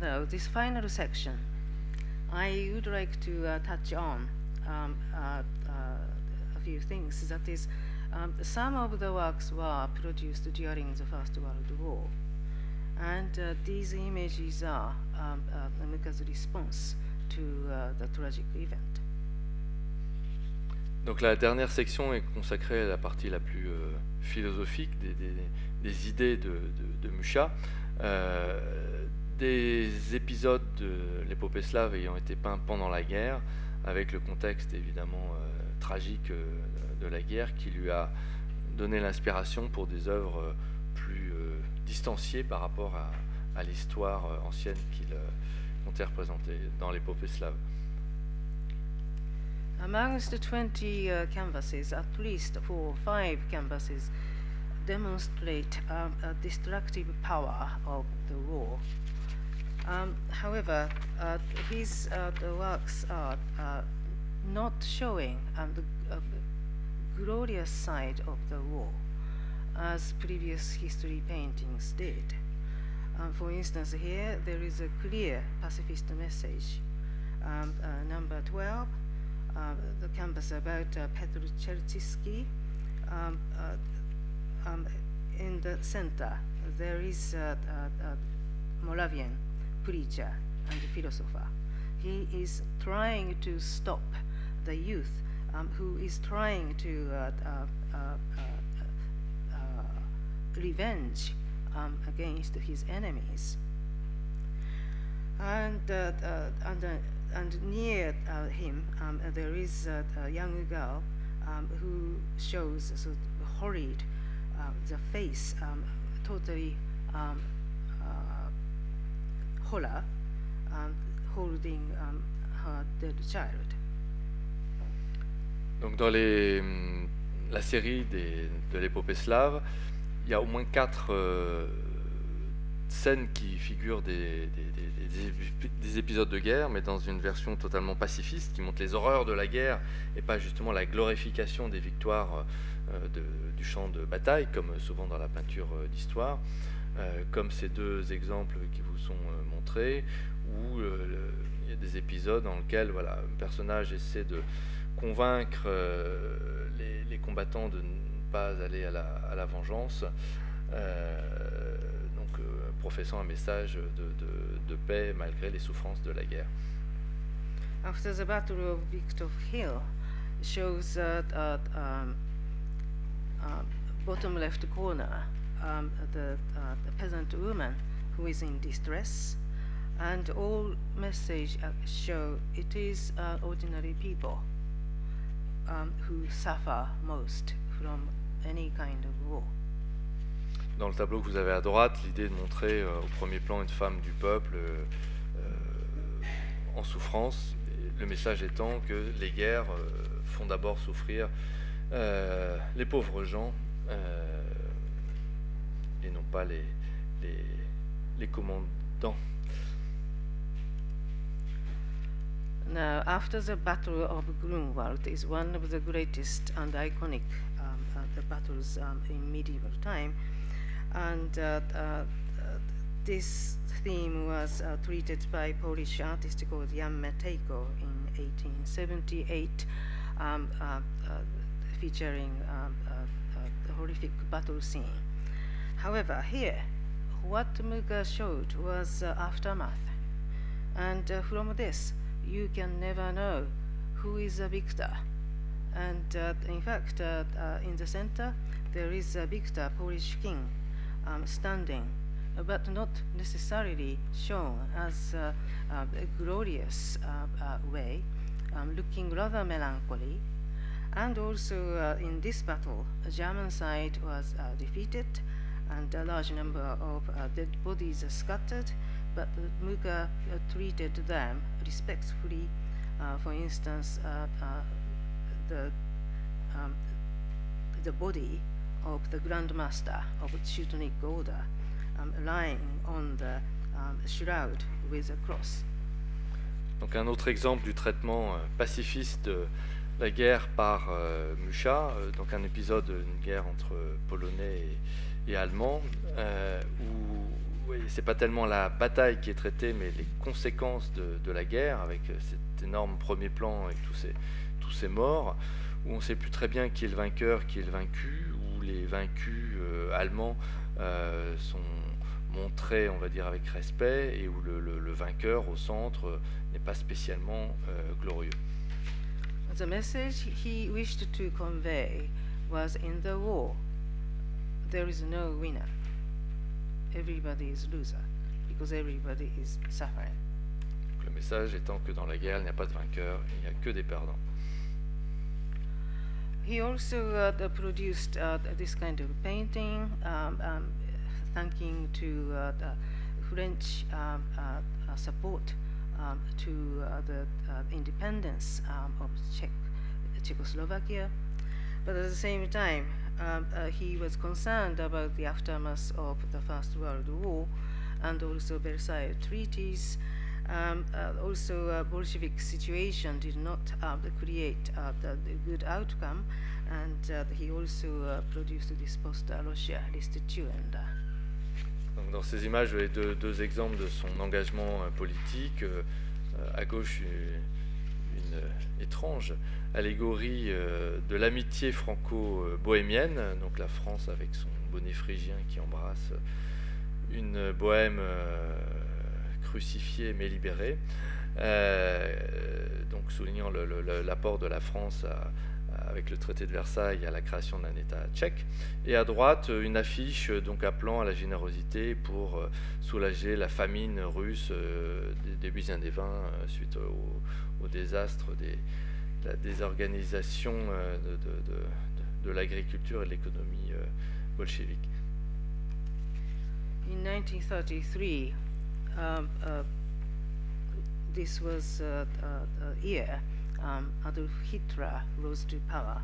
Now, this final section, I would like to uh, touch on um, uh, uh, a few things. That is, um, some of the works were produced during the First World War. And uh, these images are um, uh, Namika's response to the tragic event. La dernière section est consacrée à la partie la plus euh, philosophique des, idées de. Euh, des épisodes de l'épopée slave ayant été peints pendant la guerre, avec le contexte évidemment euh, tragique euh, de la guerre qui lui a donné l'inspiration pour des œuvres plus euh, distanciées par rapport à, l'histoire ancienne qu'il comptait représenter dans l'épopée slave. Amongst the 20 uh, canvases, at least four or five canvases demonstrate um, a destructive power of the war. Um, however, uh, his uh, works are uh, not showing um, the uh, glorious side of the war as previous history paintings did. Um, for instance, here there is a clear pacifist message. Um, uh, number 12, uh, the canvas about Petr Chertsky. Um, um, in the center, there is a Moravian preacher and philosopher. He is trying to stop the youth um, who is trying to uh, uh, uh, revenge um, against his enemies. And, and, and near him, um, there is a young girl um, who shows of horrid the face, um, totally um, um. Donc dans les, la série des, de l'épopée slave, il y a au moins quatre euh, scènes qui figurent des, des, des, des, épisodes de guerre, mais dans une version totalement pacifiste, qui montre les horreurs de la guerre et pas justement la glorification des victoires euh, du champ de bataille, comme souvent dans la peinture euh, d'histoire. Comme ces deux exemples qui vous sont euh, montrés, où euh, il y a des épisodes dans lesquels voilà, un personnage essaie de convaincre euh, les, les combattants de ne pas aller à la, à la vengeance, euh, donc professant un message de, de- de paix malgré les souffrances de la guerre. After the Battle of Victor Hill, shows that at um, uh, bottom left corner um, the, uh, the peasant woman who is in distress, and all message uh, show it is uh, ordinary people um, who suffer most from any kind of war. Dans le tableau que vous avez à droite, l'idée de montrer euh, au premier plan une femme du peuple euh, euh, en souffrance, le message étant que les guerres euh, font d'abord souffrir euh, les pauvres gens et non pas les, les, les commandants. Now, after the Battle of Grunwald is one of the greatest and iconic um, uh, the battles um, in medieval time, and uh, uh, this theme was uh, treated by Polish artist called Jan Matejko in 1878, um, uh, uh, featuring um, the horrific battle scene. However, here, what Muga showed was aftermath. And from this, you can never know who is a victor. And uh, in fact, uh, uh, in the center, there is a victor, Polish king, um, standing, but not necessarily shown as uh, uh, a glorious uh, way, um, looking rather melancholy. And also in this battle, the German side was defeated, and a large number of dead bodies scattered, but Muga uh, treated them respectfully. Uh, for instance, uh, the um, the body of the Grand Master of Teutonic Order um, lying on the um, shroud with a cross. Donc un autre exemple du traitement euh, pacifiste de la guerre par euh, Mucha, euh, donc un épisode d'une guerre entre Polonais et, et Allemands, euh, où oui, c'est pas tellement la bataille qui est traitée, mais les conséquences de, la guerre, avec euh, cet énorme premier plan avec tous ces, morts, où on ne sait plus très bien qui est le vainqueur, qui est le vaincu, où les vaincus euh, allemands euh, sont montrés, on va dire, avec respect, et où le, vainqueur au centre n'est pas spécialement glorieux. The message he wished to convey was in the war, there is no winner. Everybody is loser because everybody is suffering. Donc, le message étant que dans la guerre, il n'y a pas de vainqueur, il n'y a que des perdants. He also uh, produced uh, this kind of painting, um, um, thanking to uh, the French um, uh, uh, support um, to uh, the uh, independence um, of Czech, Czechoslovakia. But at the same time, um, uh, he was concerned about the aftermath of the First World War and also the Versailles treaties. Um, uh, also, uh, Bolshevik situation did not uh, create uh, the, the good outcome, and uh, he also produced this post-Russia restituenda. Donc, dans ces images, vous avez deux, deux exemples de son engagement euh, politique. Euh, euh, à gauche, euh, étrange allégorie euh, de l'amitié franco-bohémienne, donc la France avec son bonnet phrygien qui embrasse une bohème euh, crucifiée mais libérée. Donc soulignant l'apport de la France à- avec le traité de Versailles à la création d'un État tchèque. Et à droite, une affiche donc appelant à la générosité pour euh, soulager la famine russe euh, des débuts des années 20 euh, suite au, désastre de la désorganisation de, l'agriculture et de l'économie bolchevique. In 1933, um, uh, uh, uh, year um, Adolf Hitler rose to power.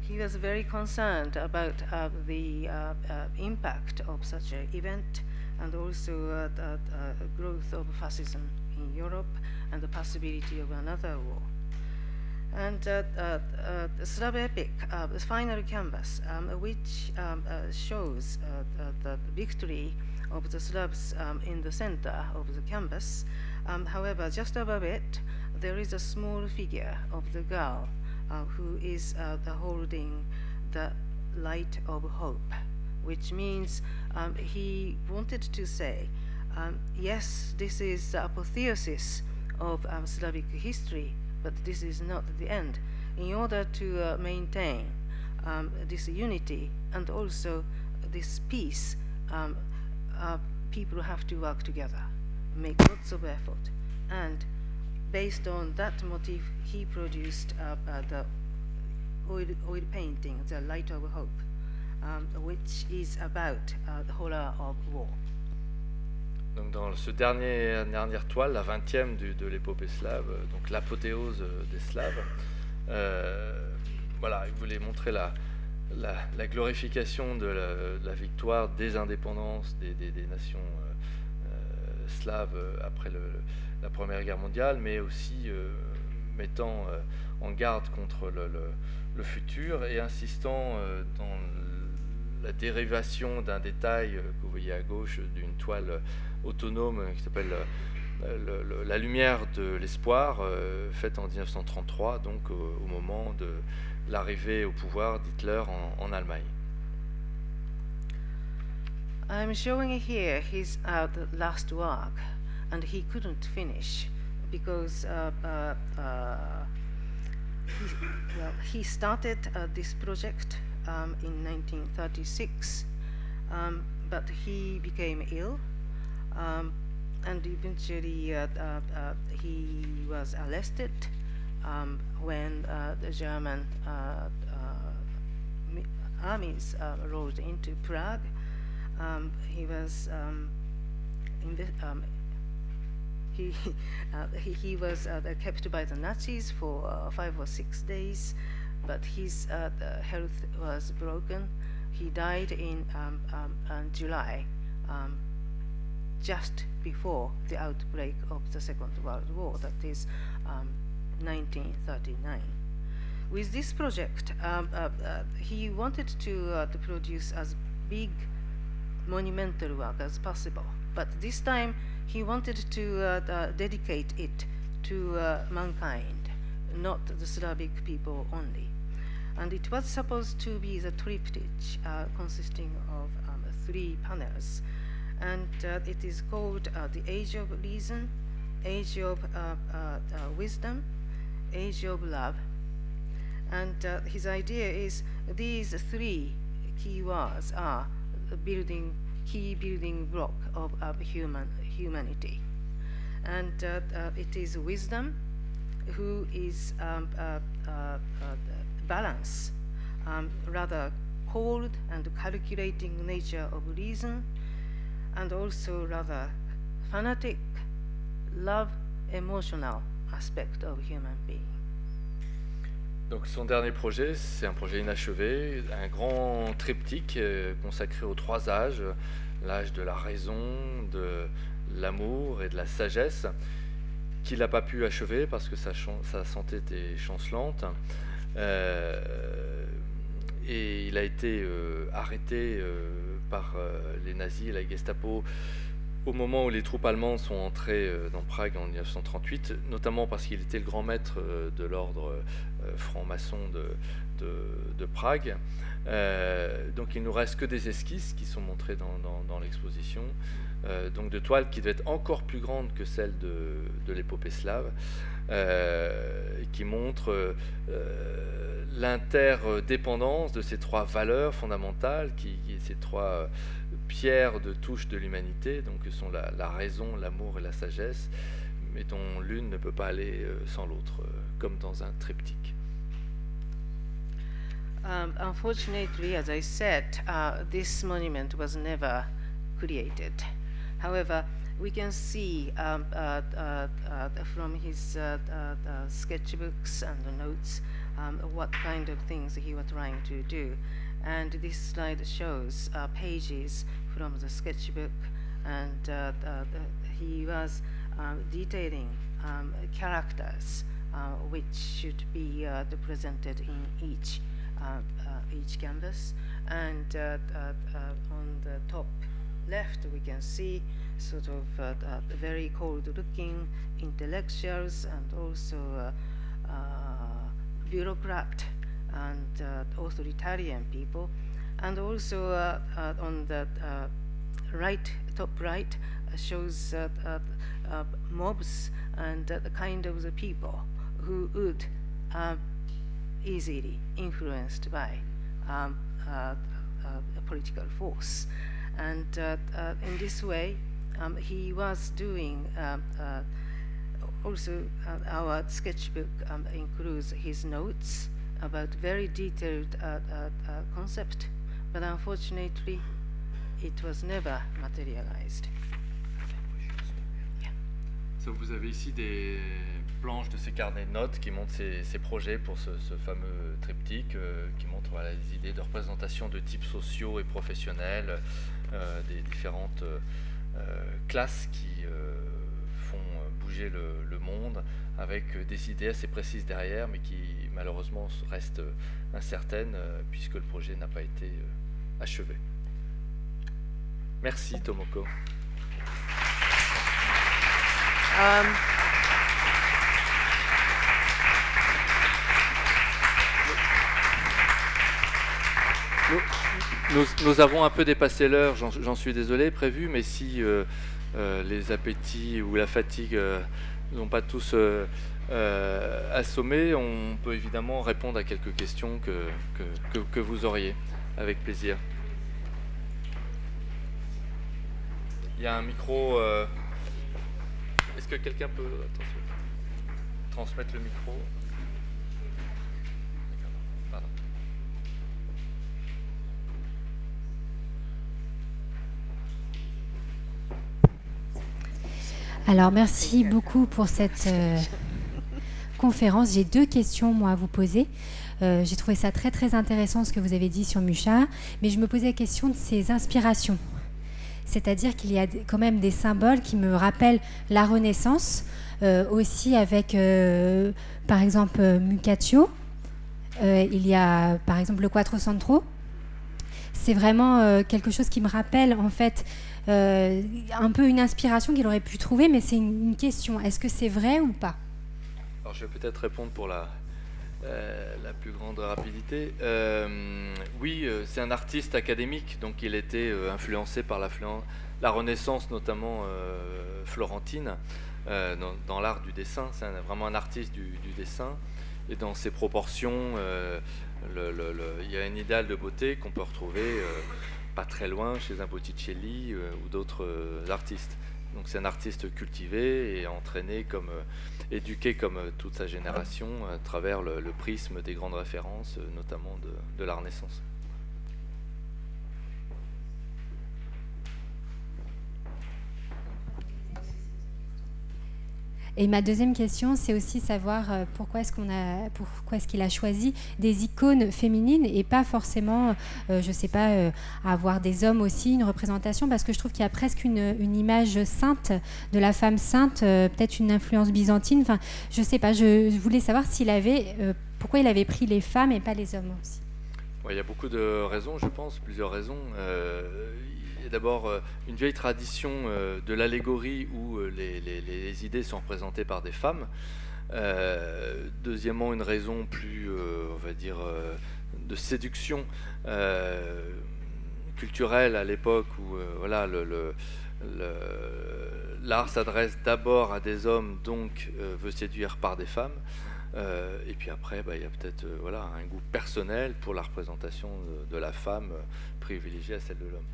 He was very concerned about uh, the uh, uh, impact of such an event and also uh, the uh, growth of fascism in Europe and the possibility of another war. And uh, uh, uh, the Slav epic, uh, the final canvas, um, which um, uh, shows uh, the, the victory of the Slavs um, in the center of the canvas. Um, however, just above it, there is a small figure of the girl uh, who is uh, the holding the light of hope, which means um, he wanted to say, um, yes, this is the apotheosis of um, Slavic history, but this is not the end. In order to uh, maintain um, this unity and also this peace, um, uh, people have to work together, make lots of effort. And based on that motif, he produced uh, uh, the oil, oil painting, The Light of Hope, um, which is about uh, the horror of war. Donc dans ce dernier dernière toile, la 20e du, de l'épopée slave, donc l'apothéose des Slaves, euh, voilà, il voulait montrer la, la, la glorification de la, la, victoire des indépendances des, des, des nations euh, euh slaves après le, la Première Guerre mondiale, mais aussi euh, mettant euh, en garde contre le, futur et insistant euh, dans la dérivation d'un détail que vous voyez à gauche d'une toile autonome qui s'appelle le, la lumière de l'espoir, faite en 1933, donc au, moment de l'arrivée au pouvoir d'Hitler en, en, Allemagne. I'm showing here his uh, last work, and he couldn't finish because uh, uh, uh, he, well, he started uh, this project um, in 1936, um, but he became ill. Um, and eventually uh, uh, uh, he was arrested um, when uh, the German uh, armies rode into Prague. Um, he was um, um he, he, he was kept by the Nazis for five or six days, but his health was broken. He died in um, um, July just before the outbreak of the Second World War, that is um, 1939. With this project, um, uh, uh, he wanted to, uh, to produce as big monumental work as possible, but this time he wanted to uh, uh, dedicate it to uh, mankind, not the Slavic people only. And it was supposed to be the triptych consisting of um, three panels and uh, it is called uh, the Age of Reason, Age of uh, Wisdom, Age of Love. And his idea is these three key words are the building key building block of, of human humanity. And uh, uh, it is wisdom who is um, uh, balance, um, rather cold and calculating nature of reason, and also rather fanatic, love, emotional aspect of human being. Donc son dernier projet, c'est un projet inachevé, un grand triptyque euh, consacré aux trois âges, l'âge de la raison, de l'amour et de la sagesse, qu'il n'a pas pu achever parce que sa, sa santé était chancelante. Euh, et il a été euh, arrêté euh, par les nazis la Gestapo au moment où les troupes allemandes sont entrées dans Prague en 1938, notamment parce qu'il était le grand maître de l'ordre franc-maçon de, Prague. Donc il nous reste que des esquisses qui sont montrées dans l'exposition, euh, donc de toiles qui devaient être encore plus grandes que celles de, l'épopée slave, euh, qui montrent l'interdépendance de ces trois valeurs fondamentales, qui, qui, ces trois pierres de touche de l'humanité, donc que sont la, raison, l'amour et la sagesse, mais dont l'une ne peut pas aller euh, sans l'autre, euh, comme dans un triptyque. Um, unfortunately, as I said, uh, this monument was never created. However, we can see um, uh, uh, uh from his uh, uh, sketchbooks and the notes um, what kind of things he was trying to do. And this slide shows uh, pages from the sketchbook, and uh, he was uh, detailing um, characters uh, which should be uh, represented in each uh, each canvas. And on the top left, we can see sort of uh, uh, very cold-looking intellectuals and also uh, uh, bureaucrat and authoritarian people, and also on the right, top right, shows mobs and the kind of the people who would easily influenced by um, uh, uh, a political force. And uh, uh, in this way, um, he was doing uh, uh, also uh, our sketchbook um, includes his notes about very detailed uh, uh, uh, concept, but unfortunately, it was never materialized. So, vous avez ici des de ces carnets de notes qui montrent ces, ces projets pour ce, ce fameux triptyque, euh, qui montrent voilà, les idées de représentation de types sociaux et professionnels, euh, des différentes euh, classes qui font bouger le, le monde, avec des idées assez précises derrière, mais qui malheureusement restent incertaines, puisque le projet n'a pas été achevé. Merci Tomoko. Um, Nous, avons un peu dépassé l'heure, j'en suis désolé, prévu, mais si euh, euh, les appétits ou la fatigue euh, n'ont pas tous euh, assommé, on peut évidemment répondre à quelques questions que, que, vous auriez, avec plaisir. Il y a un micro. Est-ce que quelqu'un peut transmettre le micro Alors, merci beaucoup pour cette euh, conférence. J'ai deux questions, moi, à vous poser. Euh, J'ai trouvé ça très, très intéressant ce que vous avez dit sur Mucha, mais je me posais la question de ses inspirations. C'est-à-dire qu'il y a quand même des symboles qui me rappellent la Renaissance, euh, aussi avec, par exemple, Mucaccio. Il y a, par exemple, le Quattrocentro. C'est vraiment quelque chose qui me rappelle, en fait, euh, un peu une inspiration qu'il aurait pu trouver, mais c'est une, question. Est-ce que c'est vrai ou pas? Alors je vais peut-être répondre pour la, euh, la plus grande rapidité. Euh, oui, c'est un artiste académique, donc il était influencé par la, Renaissance, notamment florentine, dans, l'art du dessin. C'est vraiment un artiste du, dessin. Et dans ses proportions, il y a un idéal de beauté qu'on peut retrouver pas très loin chez un Botticelli euh, ou d'autres euh, artistes. Donc c'est un artiste cultivé et entraîné comme euh, éduqué comme toute sa génération à travers le, prisme des grandes références, notamment de, de la Renaissance. Et ma deuxième question, c'est aussi savoir euh, pourquoi est-ce qu'on a, pourquoi est-ce qu'il a choisi des icônes féminines et pas forcément, euh, je sais pas, euh, avoir des hommes aussi une représentation, parce que je trouve qu'il y a presque une, image sainte de la femme sainte, euh, peut-être une influence byzantine. Enfin, je sais pas. Je, voulais savoir s'il avait, pourquoi il avait pris les femmes et pas les hommes aussi. Il y a beaucoup de raisons, je pense, plusieurs raisons. D'abord euh, une vieille tradition euh, de l'allégorie où euh, les, idées sont représentées par des femmes. Deuxièmement, une raison plus, on va dire, de séduction culturelle à l'époque où voilà, l'art s'adresse d'abord à des hommes, donc veut séduire par des femmes. Et puis après, bah, il y a peut-être voilà, un goût personnel pour la représentation de, la femme privilégiée à celle de l'homme.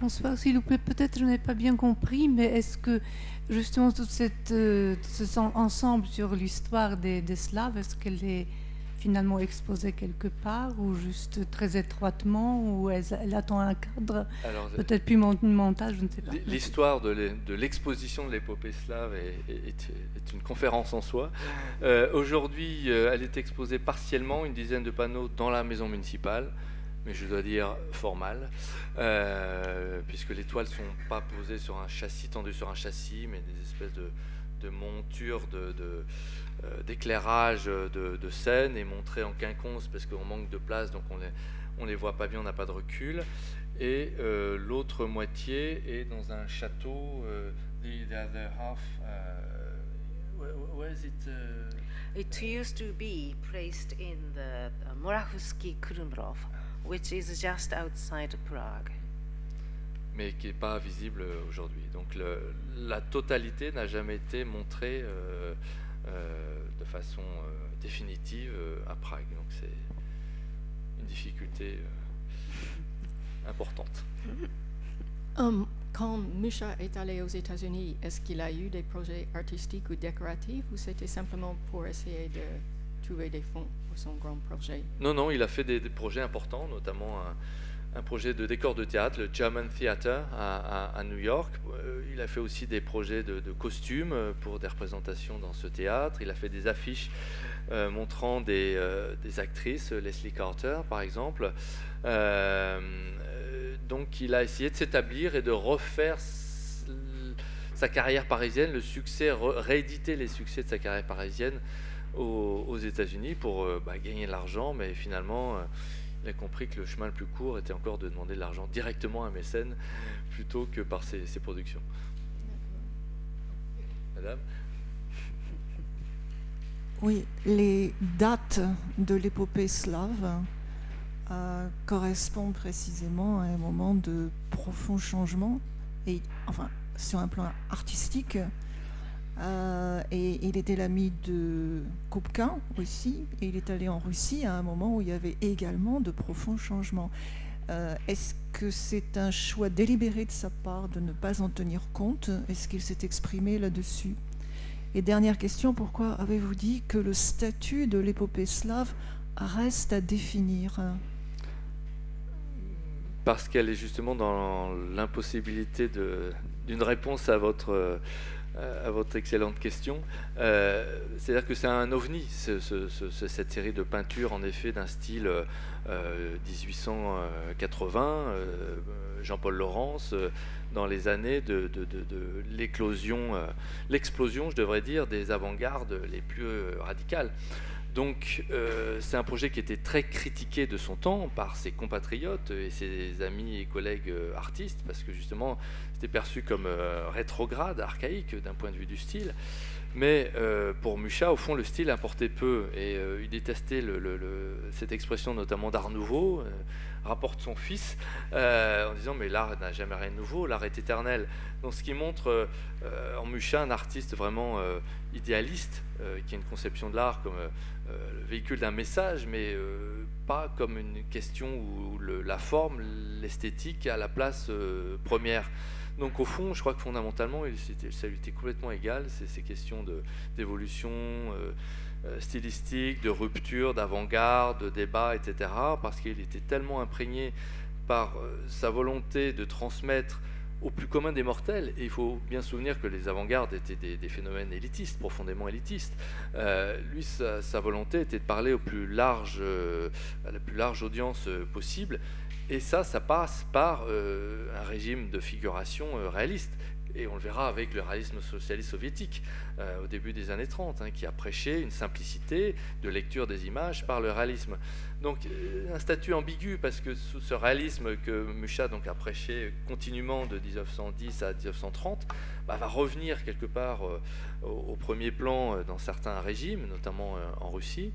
Bonsoir, s'il vous plaît. Peut-être je n'ai pas bien compris, mais est-ce que justement tout cette, euh, ce son- ensemble sur l'histoire des, des Slaves, est-ce qu'elle est finalement exposée quelque part ou juste très étroitement ou elle, elle attend un cadre peut-être plus mon- mental, je ne sais pas. L'histoire de l'e- de l'exposition de l'épopée slave est, est- est- est une conférence en soi. Euh, Aujourd'hui, euh, elle est exposée partiellement, une dizaine de panneaux dans la maison municipale, mais je dois dire fort mal, euh, puisque les toiles ne sont pas posées sur un châssis, tendues sur un châssis, mais des espèces de, de monture de, d'éclairage de, scène et montré en quinconce parce qu'on manque de place, donc on les, on les voit pas bien, on n'a pas de recul. Et l'autre moitié est dans un château. the, other half, where, is it? It used to be placed in the uh, which is just outside Prague. Mais qui n'est pas visible aujourd'hui. Donc le, la totalité n'a jamais été montrée euh, euh, de façon euh, définitive euh, à Prague. Donc c'est une difficulté euh, importante. Um, quand Musha est allé aux États-Unis, est-ce qu'il a eu des projets artistiques ou décoratifs ou c'était simplement pour essayer de trouver des fonds pour son grand projet Non, non, il a fait des, projets importants, notamment un, projet de décor de théâtre, le German Theatre à, New York. Euh, il a fait aussi des projets de, costumes pour des représentations dans ce théâtre. Il a fait des affiches euh, montrant euh, des, actrices, Leslie Carter par exemple donc il a essayé de s'établir et de refaire sa carrière parisienne, le succès, rééditer les succès de sa carrière parisienne aux, États-Unis pour euh, bah, gagner de l'argent, mais finalement, euh, il a compris que le chemin le plus court était encore de demander de l'argent directement à un mécène plutôt que par ses, productions. Madame Oui, les dates de l'épopée slave euh, correspond précisément à un moment de profond changement, et, enfin, sur un plan artistique. Euh, et il était l'ami de Kupka aussi, et il est allé en Russie à un moment où il y avait également de profonds changements. Euh, est-ce que c'est un choix délibéré de sa part de ne pas en tenir compte? Est-ce qu'il s'est exprimé là-dessus? Et dernière question, pourquoi avez-vous dit que le statut de l'épopée slave reste à définir? Parce qu'elle est justement dans l'impossibilité d'une réponse à votre, à votre excellente question. Euh, c'est-à-dire que c'est un ovni, cette série de peintures, en effet, d'un style 1880, euh, Jean-Paul Laurence, dans les années de, l'éclosion, l'explosion, je devrais dire, des avant-gardes les plus radicales. Donc euh, c'est un projet qui était très critiqué de son temps par ses compatriotes et ses amis et collègues euh, artistes, parce que justement c'était perçu comme euh, rétrograde, archaïque d'un point de vue du style. Mais pour Mucha, au fond, le style importait peu et il détestait cette expression notamment d'art nouveau, rapporte son fils en disant mais l'art n'a jamais rien de nouveau, l'art est éternel. Donc ce qui montre en Mucha un artiste vraiment idéaliste, qui a une conception de l'art comme euh, le véhicule d'un message, mais euh, pas comme une question où la forme, l'esthétique a la place euh, première. Donc au fond, je crois que fondamentalement, ça lui était complètement égal, ces questions d'évolution stylistique, de rupture, d'avant-garde, de débat, etc., parce qu'il était tellement imprégné par sa volonté de transmettre au plus commun des mortels. Et il faut bien souvenir que les avant-gardes étaient des, phénomènes élitistes, profondément élitistes. Euh, lui, sa, volonté était de parler au plus large, euh, à la plus large audience euh, possible. Et ça, ça passe par un régime de figuration réaliste et on le verra avec le réalisme socialiste soviétique au début des années 30, hein, qui a prêché une simplicité de lecture des images par le réalisme. Donc euh, un statut ambigu parce que ce réalisme que Mucha donc, a prêché continuellement de 1910 à 1930 bah, va revenir quelque part euh, au, premier plan euh, dans certains régimes, notamment en Russie.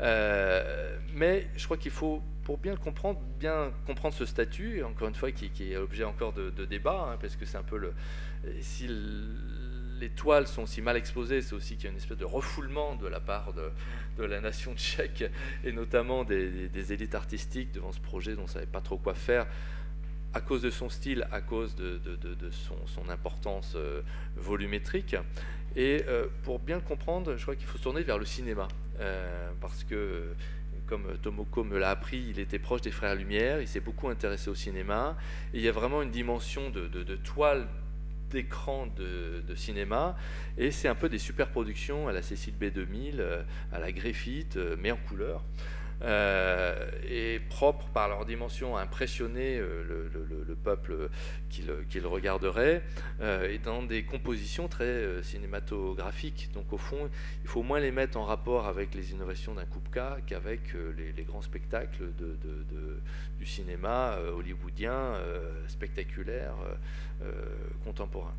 Mais je crois qu'il faut, pour bien le comprendre, bien comprendre ce statut, encore une fois, qui, est objet encore de, débat, hein, parce que c'est un peu le... Si les toiles sont si mal exposées, c'est aussi qu'il y a une espèce de refoulement de la part de, la nation tchèque et notamment des, élites artistiques devant ce projet dont on ne savait pas trop quoi faire à cause de son style, à cause de, son, importance euh, volumétrique. Et euh, pour bien le comprendre, je crois qu'il faut se tourner vers le cinéma. Euh, parce que, comme Tomoko me l'a appris, il était proche des Frères Lumière, il s'est beaucoup intéressé au cinéma. Il y a vraiment une dimension de, toile d'écran de, cinéma et c'est un peu des super productions à la Cécile B2000, euh, à la Griffith, euh, mais en couleur. Euh, et propres par leur dimension à impressionner euh, le, peuple qui le, euh, et dans des compositions très cinématographiques. Donc au fond, il faut moins les mettre en rapport avec les innovations d'un Kupka qu'avec les, grands spectacles du cinéma hollywoodien spectaculaire contemporain.